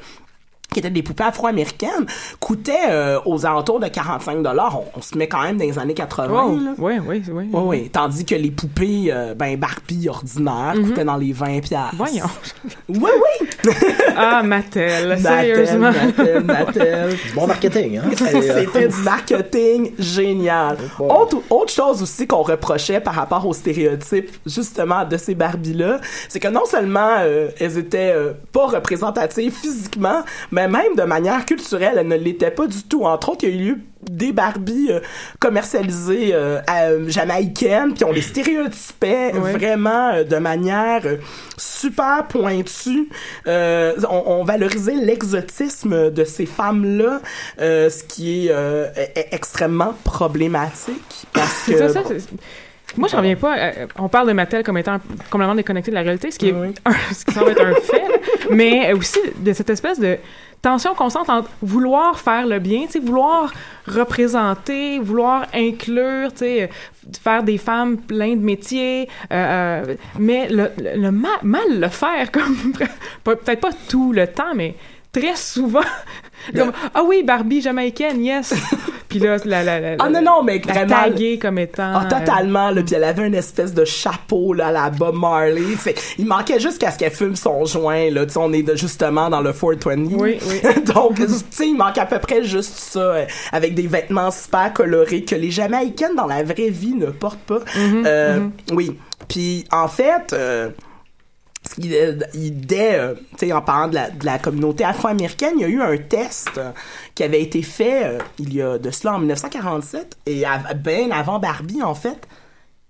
qui étaient des poupées afro-américaines, coûtaient euh, aux alentours de 45 dollars. On, on se met quand même dans les années 80. Oh, là. oui, oui, oui. Oui, oui. Tandis que les poupées, euh, ben, Barbie ordinaires, coûtaient dans les 20 piastres. Mhm. Voyons. Oui, oui. Ah, Mattel, Mattel, sérieusement. Mattel, Mattel. Du bon marketing, hein? Euh, C'était du marketing génial. Autre, autre chose aussi qu'on reprochait par rapport aux stéréotypes, justement, de ces Barbies-là, c'est que non seulement euh, elles étaient euh, pas représentatives physiquement, mais même de manière culturelle, elles ne l'étaient pas du tout. Entre autres, il y a eu des Barbies euh, commercialisées euh, à- jamaïcaines, puis on les stéréotypait vraiment euh, de manière euh, super pointue. Euh, on, on valorisait l'exotisme de ces femmes-là, euh, ce qui est euh, e- e- extrêmement problématique parce que ça, ça, c'est- Moi, je reviens pas. euh, on parle de Mattel comme étant complètement déconnecté de la réalité, ce qui est Oui. un- ce qui semble être un fait, là. mais aussi de cette espèce de tension constante entre vouloir faire le bien, vouloir représenter, vouloir inclure, faire des femmes plein de métiers, euh, euh, mais le, le- le ma- mal le faire, comme peut-être pas tout le temps, mais très souvent. comme, ah oui, Barbie jamaïcaine, yes. Puis là, la, la, la, Ah non, non, mais la vraiment... taguer comme étant. Ah, euh, totalement, là. Puis elle avait une espèce de chapeau, là, la Bob Marley. Il manquait juste qu'à ce qu'elle fume son joint, là. Tu sais, on est de- justement dans le 420. Oui, oui. Donc, tu sais, il manque à peu près juste ça, euh, avec des vêtements super colorés que les Jamaïcaines dans la vraie vie ne portent pas. Mhm, Euh, Oui. Puis, en fait... euh, euh, il- dès, euh, tu sais, en parlant de la, de la communauté afro-américaine, il y a eu un test qui avait été fait euh, il y a de cela en 1947 et bien avant Barbie en fait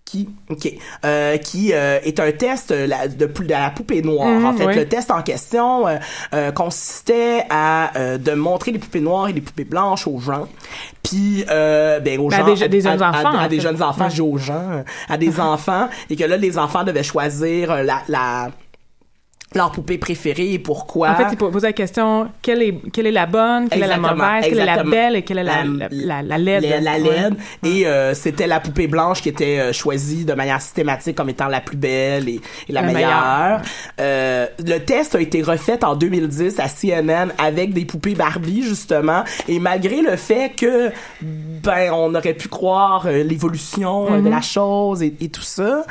qui ok euh, qui euh, est un test euh, la- de, la poupée noire Mhm, en fait oui. le test en question euh, euh, consistait à euh, de montrer les poupées noires et les poupées blanches aux gens puis euh, ben aux Ben, à gens des- des jeunes à, enfants, à- à des jeunes enfants Ouais. aux gens à des enfants et que là les enfants devaient choisir la, la leur poupée préférée et pourquoi En fait, il poser la question quelle est, quelle est la bonne, quelle est la Exactement, mauvaise, quelle est la exactement. belle et quelle est la, La- la, la, la laide. la, la Ouais. laide. Et euh, c'était la poupée blanche qui était euh, choisie de manière systématique comme étant la plus belle et, et la La meilleure. meilleure. Euh, le test a été refait en 2010 à CNN avec des poupées Barbie justement. Et malgré le fait que ben on aurait pu croire euh, l'évolution euh, de Mhm. la chose et, et tout ça,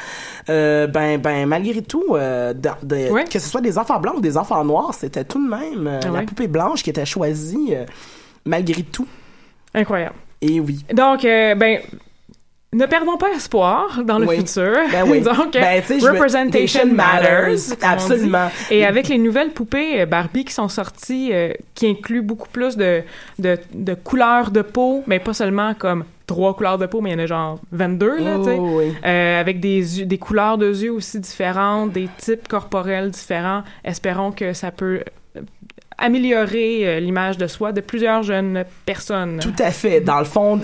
euh, ben ben malgré tout, de- Ouais. que ce soit des enfants blancs ou des enfants noirs, c'était tout de même euh, la poupée blanche qui était choisie euh, malgré tout. Incroyable. Et oui. Donc, euh, ben, ne perdons pas espoir dans le Oui. futur. Ben oui. Donc, Ben, representation matters. Absolument. Et avec les nouvelles poupées Barbie qui sont sorties, euh, qui incluent beaucoup plus de, de, de couleurs de peau, mais pas seulement comme trois couleurs de peau, mais il y en a genre 22, là, tu sais. Oh, oui. Euh, avec des, des couleurs de yeux aussi différentes, des types corporels différents. Espérons que ça peut euh, améliorer euh, l'image de soi de plusieurs jeunes personnes. Tout à fait. Dans le fond,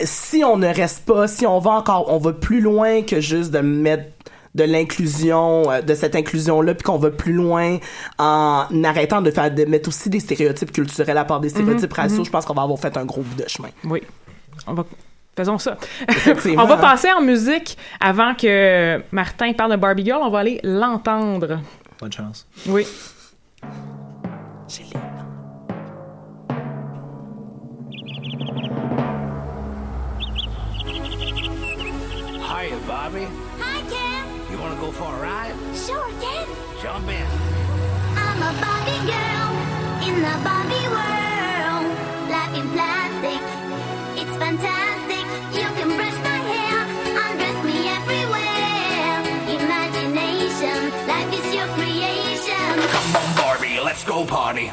si on ne reste pas, si on va encore, on va plus loin que juste de mettre de l'inclusion, de cette inclusion-là, puis qu'on va plus loin en arrêtant de faire de mettre aussi des stéréotypes culturels à part des stéréotypes Mhm, raciaux, mhm. je pense qu'on va avoir fait un gros bout de chemin. Oui. On va... Faisons ça. On va passer en musique avant que Martin parle de Barbie Girl. On va aller l'entendre. Bonne chance. Oui. Hiya, Bobby. Hi, Ken. You want to go for a ride? Sure, Ken. Jump in. I'm a Barbie girl in the Barbie world. Life in life is your creation. Come on, Barbie, let's go party.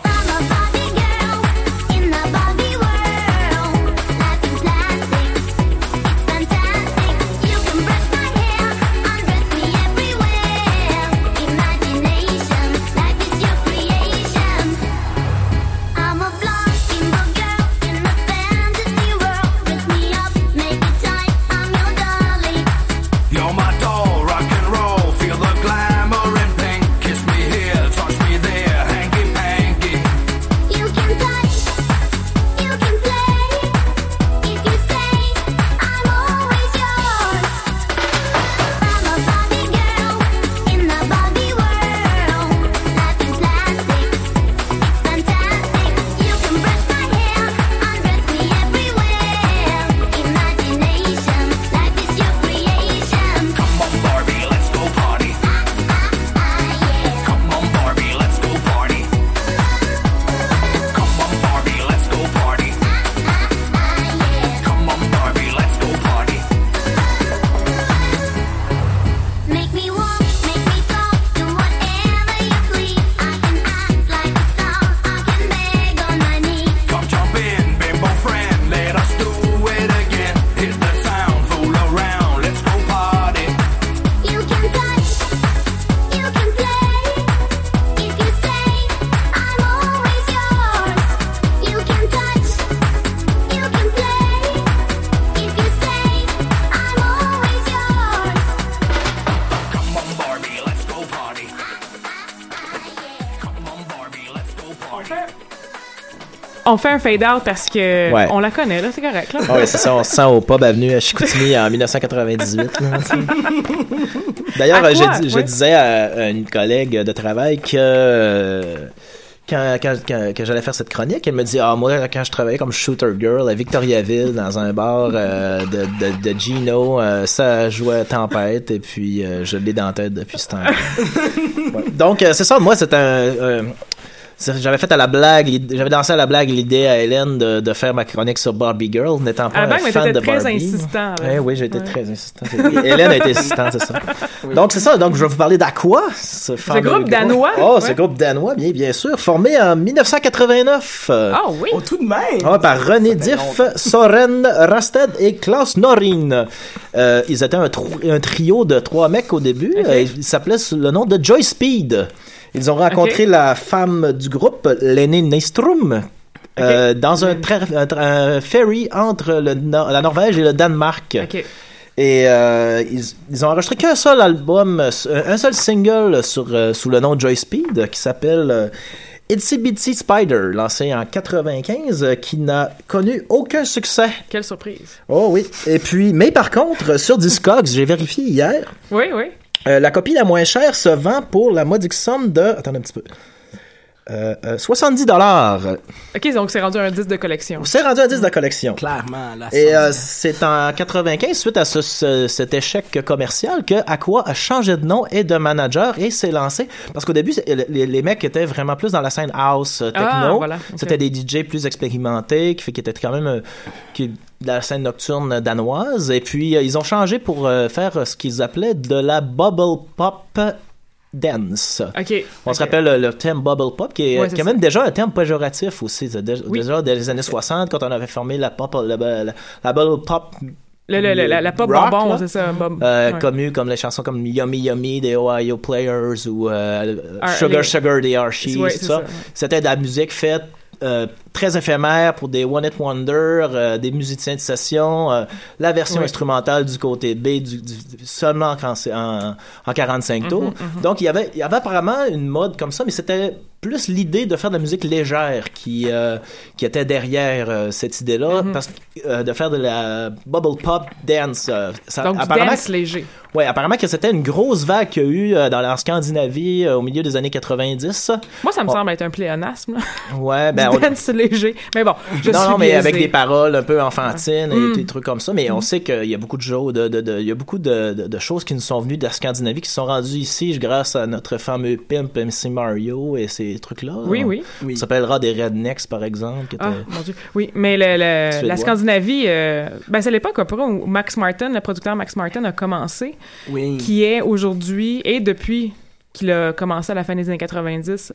On fait un fade-out parce que Ouais. on la connaît, là, c'est correct. Là. Ah ouais, c'est ça, on se sent au pub avenue à Chicoutimi en 1998. là, tu sais. D'ailleurs, je, disais à, une collègue de travail que quand, quand, j'allais faire cette chronique, elle me dit Ah, moi, quand je travaillais comme shooter girl à Victoriaville, dans un bar euh, de, de, de Gino, euh, ça jouait Tempête, et puis euh, je l'ai dans la tête depuis ce temps Ouais. Donc, c'est ça, moi, c'est un. J'avais fait à la blague, j'avais lancé à la blague l'idée à Hélène de, de faire ma chronique sur Barbie Girl, n'étant pas À la un blague, mais fan t'étais de très Barbie. insistant, là. Eh oui, j'ai été Ouais. très insistant. Hélène a été insistante, c'est ça. Donc, c'est ça. Donc, je vais vous parler d'Aqua. Ce, fameux groupe danois, Oh, ouais. ce groupe danois, bien, bien sûr, formé en 1989. euh, Ah oui. Oh, tout de même. ah, par René Diff, Soren Rasted et Klaus Norin. Euh, ils étaient un, un trio de trois mecs au début. Euh, ils s'appelaient sous le nom de Joy Speed. Ils ont rencontré la femme du groupe, Lene Nystrom, euh, dans un, tra- un ferry entre le la Norvège et le Danemark. OK. Et euh, ils, ils ont enregistré qu'un seul album, un seul single sur, euh, sous le nom Joy Speed qui s'appelle Itsy Bitsy Spider, lancé en 95, euh, qui n'a connu aucun succès. Quelle surprise. Oh oui. Et puis, mais par contre, sur Discogs, j'ai vérifié hier, Oui, oui. Euh, la copie la moins chère se vend pour la modique somme de. Attendez un petit peu. Euh, euh, 70 dollars. OK, donc c'est rendu un disque de collection. C'est rendu un disque de collection. Clairement, là. Et euh, c'est en 95, suite à ce, ce- cet échec commercial, que Aqua a changé de nom et de manager et s'est lancé. Parce qu'au début, les, les mecs étaient vraiment plus dans la scène house euh, techno. Ah, voilà. C'était des DJ plus expérimentés, qui, fait, qui étaient quand même euh, qui, de la scène nocturne danoise. Et puis, euh, ils ont changé pour euh, faire ce qu'ils appelaient de la bubble pop dance. On se rappelle le, le terme bubble pop, qui est Ouais, quand ça. même déjà un terme péjoratif aussi. Déjà, Oui. déjà dans les années 60, quand on avait formé la pop, la, la- la bubble pop. Le, le- le- la, la pop rock, bonbon, c'est ça. Bob. Euh, Ouais. comme les chansons comme Yummy Yummy des Ohio Players ou euh, Ah, Sugar les- Sugar des Archies, Ouais, tout c'est ça. ça, ouais. C'était de la musique faite euh, très éphémère pour des One It Wonder, euh, des musiciens de session, euh, la version instrumentale du côté B du, du- seulement en, en 45 tours. Mhm, mhm. Donc il y avait il y avait apparemment une mode comme ça, mais c'était plus l'idée de faire de la musique légère qui euh, qui était derrière euh, cette idée-là, Mhm. parce que euh, de faire de la bubble pop dance. euh, ça, Donc, apparemment, dance léger. Ouais, apparemment que c'était une grosse vague qu'il y a eu dans la Scandinavie au milieu des années 90. Moi, ça me Oh. semble être un pléonasme. là. Ouais, ben du on- dance léger. Mais bon, je non, suis non, mais biaisée. avec des paroles un peu enfantines et des trucs comme ça. Mais on sait qu'il y a beaucoup de choses, de, de, de- il y a beaucoup de, de, de choses qui nous sont venues de la Scandinavie, qui sont rendues ici grâce à notre fameux pimp MC Mario et ces trucs-là. Oui, oui. Ça s'appellera des Rednecks, par exemple. qui Ah, mon Dieu. Oui, mais le- la Scandinavie, euh, ben, c'est l'époque où Max Martin, le producteur Max Martin, a commencé, Oui. qui est aujourd'hui, et depuis qu'il a commencé à la fin des années 90,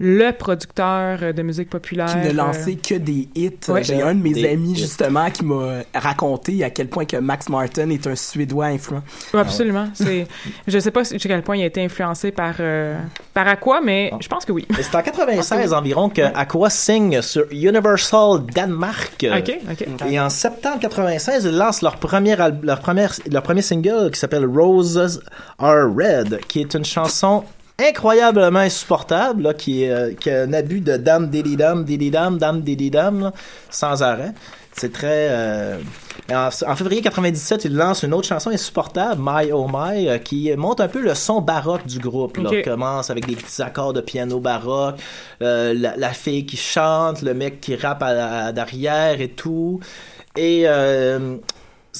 le producteur de musique populaire. qui ne euh, lançait que des hits. Ouais. J'ai un de mes Des amis, hits. justement, qui m'a raconté à quel point que Max Martin est un Suédois influent. Absolument. C'est, je sais pas jusqu'à quel point il a été influencé par, euh, par Aqua, mais je pense que oui. C'est en 96 environ que Aqua signe sur Universal Danemark. OK, OK. Et en septembre 96, ils lancent leur, première al- leur, première, leur premier single qui s'appelle Roses Are Red, qui est une chanson incroyablement insupportable, là, qui, est, euh, qui a un abus de dam didi dam didi dam dam didi dam là, sans arrêt. C'est très. euh, En, en février 97, ils lancent une autre chanson insupportable, My Oh My, euh, qui montre un peu le son baroque du groupe. Là, commence avec des petits accords de piano baroque, euh, la, la fille qui chante, le mec qui rappe à, à- derrière et tout. Et euh,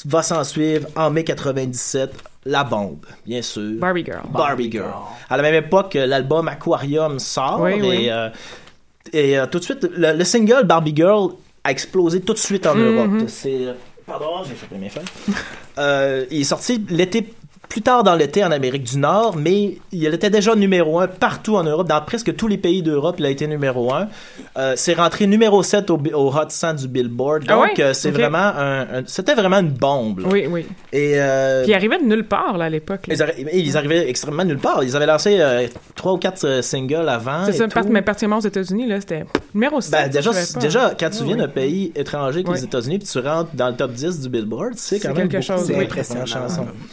va s'en suivre en mai 97 la bombe, bien sûr. Barbie Girl. Barbie Girl. À la même époque, l'album Aquarium sort Oui, et, oui. euh, et euh, tout de suite, le, le single Barbie Girl a explosé tout de suite en Mhm. Europe. C'est, euh, pardon, j'ai fait mes feuilles. Euh, il est sorti l'été plus tard dans l'été en Amérique du Nord, mais il était déjà numéro un partout en Europe, dans presque tous les pays d'Europe, il a été numéro un. Euh, c'est rentré numéro 7 au, Hot 100 du Billboard. Ah Donc, ouais? euh, c'est vraiment un, un- c'était vraiment une bombe. là. Oui, oui. Et euh, Puis il arrivait de nulle part, là, à l'époque. là. ils, arri- ils arrivaient extrêmement nulle part. Ils avaient lancé euh, trois ou quatre singles avant. C'est ça, part- mais particulièrement aux États-Unis, là, c'était numéro 7. Ben, déjà, déjà, quand tu Ah, viens oui. d'un pays étranger que Ouais. les États-Unis, puis tu rentres dans le top 10 du Billboard, c'est quand C'est même quelque beaucoup chose, de C'est oui. impressionnant,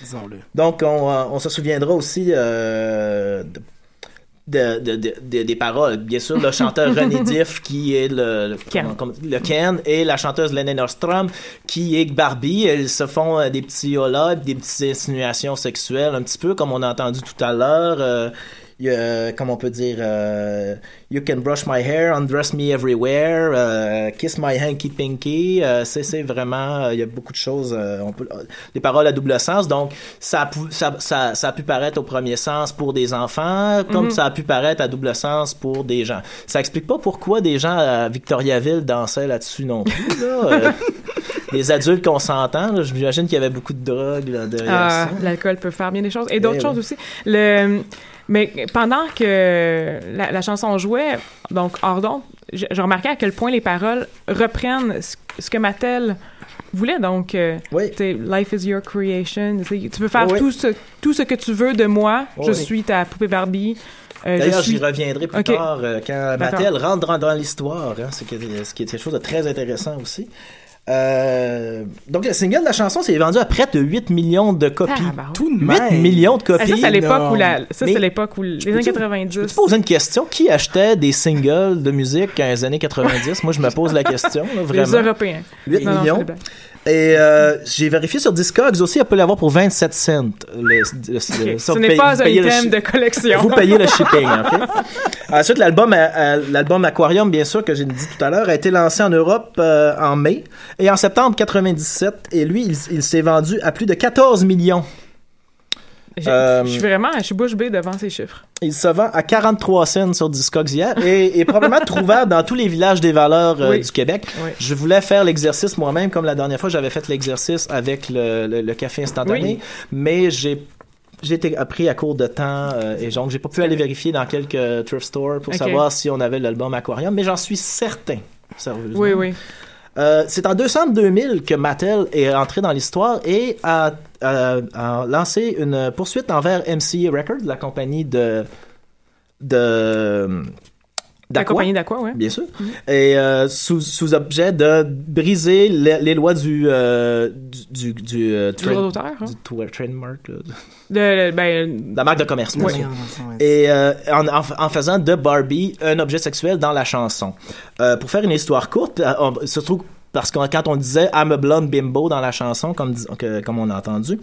disons-le. Donc, on, euh, on se souviendra aussi euh, de, de, de- de- de- des paroles. Bien sûr, le chanteur René Diff, qui est le, le, Ken. le et la chanteuse Lenny Nordstrom, qui est Barbie. Elles se font euh, des petits holas, des petites insinuations sexuelles, un petit peu comme on a entendu tout à l'heure. Euh, euh, comme on peut dire, euh, You can brush my hair, undress me everywhere, euh, kiss my hanky pinky. Euh, c'est, c'est vraiment, il y a beaucoup de choses. on peut, des paroles à double sens. Donc, ça a, pu, ça, ça, ça a pu paraître au premier sens pour des enfants, comme Mhm. ça a pu paraître à double sens pour des gens. Ça explique pas pourquoi des gens à Victoriaville dansaient là-dessus non plus. Là. Les adultes consentants, j'imagine qu'il y avait beaucoup de drogue là, derrière Ah, ça. L'alcool peut faire bien des choses. Et d'autres Eh choses oui. aussi. Le, mais pendant que la, la chanson jouait, donc hors d'onde, je, je remarquais à quel point les paroles reprennent ce, ce que Mattel voulait. Donc, euh, Life is your creation. Tu peux faire Oui. tout, ce, tout ce que tu veux de moi. Je suis ta poupée Barbie. Euh, D'ailleurs, suis- j'y reviendrai plus tard euh, quand. Mattel rentre dans, dans l'histoire, hein, ce, qui est, ce qui est quelque chose de très intéressant aussi. Euh, donc, le single de la chanson s'est vendu à près de 8 millions de copies. Tabarouette. Tout de 8 même. millions de Ah, copies. ça, c'est à l'époque où la, ça, Mais c'est l'époque où les années peux-tu- 90. Je te poser une question? Qui achetait des singles de musique dans les années 90? Moi, je me pose la question, là, vraiment. Les Européens. 8 Non, non, millions. Et euh, j'ai vérifié sur Discogs aussi, on peut l'avoir pour 27 cents. Le, le- le- Ok. ça, Ce n'est pas un item de collection. Vous payez le shipping, OK? Ensuite, l'album, euh, l'album Aquarium, bien sûr, que j'ai dit tout à l'heure, a été lancé en Europe euh, en mai. Et en septembre 97, et lui, il, il s'est vendu à plus de 14 millions. Euh, Je suis vraiment, je suis bouche bée devant ces chiffres. Il se vend à 43 cents sur Discogs hier et est probablement trouvable dans tous les villages des valeurs euh, Oui. du Québec. Oui. Je voulais faire l'exercice moi-même, comme la dernière fois, j'avais fait l'exercice avec le, le- le café instantané, Oui. mais j'ai j'ai été appris à court de temps euh, et donc j'ai pas pu aller vérifier dans quelques thrift stores pour savoir si on avait l'album Aquarium, mais j'en suis certain, sérieusement. Oui, oui. Euh, c'est en décembre 2000 que Mattel est entré dans l'histoire et a, a lancé une poursuite envers MCA Records, la compagnie de La compagnie d'Aqua, ouais. bien sûr, et euh, sous, sous objet de briser les, les lois du euh, du du, du, euh, Du droit d'auteur, hein? du trademark, là, De, ben, la marque de commerce. sûr. Et euh, en, en, en faisant de Barbie un objet sexuel dans la chanson. Euh, pour faire une histoire courte, euh, on, se trouve parce que quand on disait I'm a blonde bimbo dans la chanson, comme, que- comme on a entendu,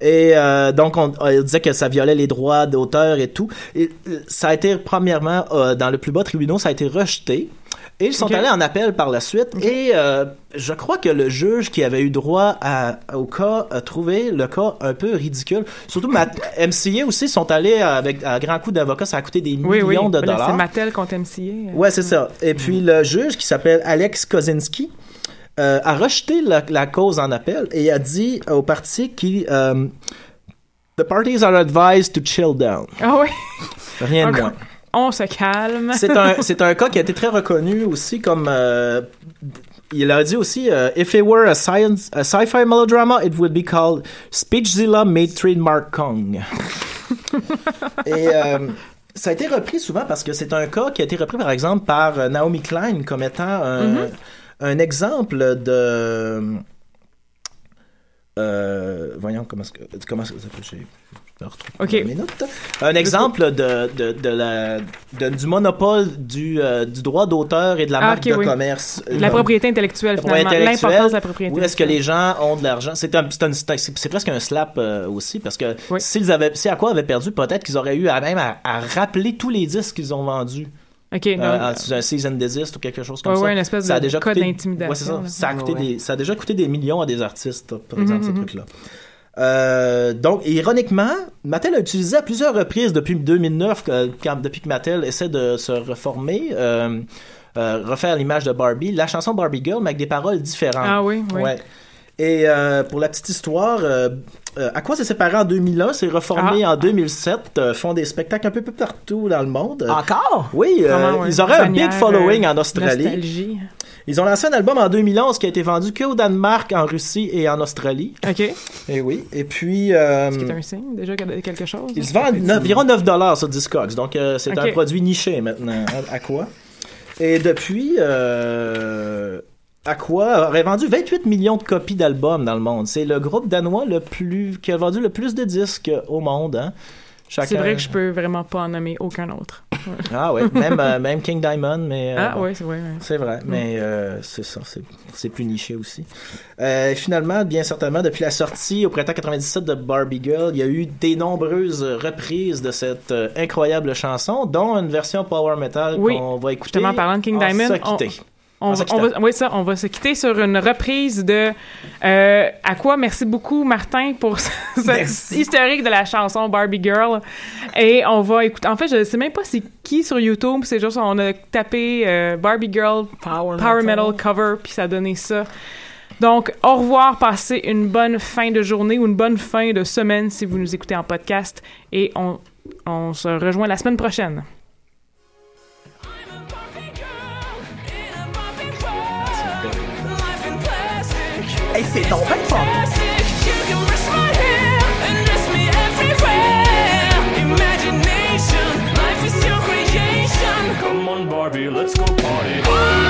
et euh, donc on, on disait que ça violait les droits d'auteur et tout. Et euh, ça a été premièrement euh, dans le plus bas tribunal, ça a été rejeté. Et ils sont allés en appel par la suite. Et euh, je crois que le juge qui avait eu droit à, au cas a trouvé le cas un peu ridicule. Surtout ma, MCA aussi sont allés avec un grand coup d'avocat, ça a coûté des oui, oui. millions de dollars. C'est Mattel contre MCA. Ouais, c'est ça. Et puis le juge qui s'appelle Alex Kozinski euh, a rejeté la, la cause en appel et a dit au parti qui euh, The parties are advised to chill down. Ah oui. Rien de moins. On se calme. C'est un, c'est un cas qui a été très reconnu aussi comme. euh, il a dit aussi If it were a, science, a sci-fi melodrama, it would be called Speechzilla made trademark Kong. Et ça a été repris souvent parce que c'est un cas qui a été repris par exemple par Naomi Klein comme étant un, Mhm. Un exemple de. Euh, voyons comment est-ce que comment est-ce que j'ai je me retrouve Ok. dans mes notes. Un exemple de, de, de la de- du monopole du, euh, du droit d'auteur et de la Ah, marque de oui. commerce. La propriété intellectuelle, finalement. L'importance de la propriété Où est-ce que les gens ont de l'argent C'est un, c'est un- c'est presque un slap euh, aussi parce que s'ils avaient si à quoi avaient perdu, peut-être qu'ils auraient eu à même à, à rappeler tous les disques qu'ils ont vendus. OK, Euh, non. sous un season desist ou quelque chose comme Ouais, ça? ouais, une espèce ça a de déjà code coûté- d'intimidation, Ouais, c'est ça. a, coûté Ouais, ouais. des, ça a déjà coûté des millions à des artistes, par Mhm, exemple, ces mhm. trucs-là. Euh, donc, ironiquement, Mattel a utilisé à plusieurs reprises depuis 2009, que- quand- depuis que Mattel essaie de se reformer, euh, euh, refaire l'image de Barbie, la chanson Barbie Girl, mais avec des paroles différentes. Ah oui, oui. Ouais. Et euh, pour la petite histoire, euh, à quoi s'est séparé en 2001, s'est reformé Ah. en 2007, euh, font des spectacles un peu, peu partout dans le monde. Encore? Oui, euh, Vraiment, ouais? ils auraient un big following en Australie. Nostalgie. Ils ont lancé un album en 2011 qui a été vendu que au Danemark, en Russie et en Australie. OK. Et oui. Et puis, euh, est un signe, déjà, quelque chose. ils se vendent neuf- environ 9 dollars sur Discogs. Donc, euh, c'est un produit niché maintenant. À, à quoi? Et depuis, euh, Aqua aurait vendu 28 millions de copies d'albums dans le monde. C'est le groupe danois le plus qui a vendu le plus de disques au monde. hein. Chacun- C'est vrai que je peux vraiment pas en nommer aucun autre. Ouais. Ah ouais, même, euh, même King Diamond, mais... euh, Ah bon. ouais, c'est vrai. ouais. C'est vrai, mais euh, c'est ça, c'est- plus niché aussi. Finalement, bien certainement, depuis la sortie au printemps 97 de Barbie Girl, il y a eu des nombreuses reprises de cette incroyable chanson, dont une version power metal Oui. qu'on va écouter. Justement, parlant de King Diamond, quitter. On, va- on quittant. va, oui, ça, on va se quitter sur une reprise de euh, À quoi? Merci beaucoup, Martin, pour ce ce historique de la chanson Barbie Girl. Et on va écouter. En fait, je sais même pas c'est qui sur YouTube. C'est juste, on a tapé euh, Barbie Girl Power, Power Metal Cover, puis ça a donné ça. Donc, au revoir, passez une bonne fin de journée ou une bonne fin de semaine si vous nous écoutez en podcast. Et on, on se rejoint la semaine prochaine. Hey, c'est donc bien fun. Come on, Barbie, let's go party.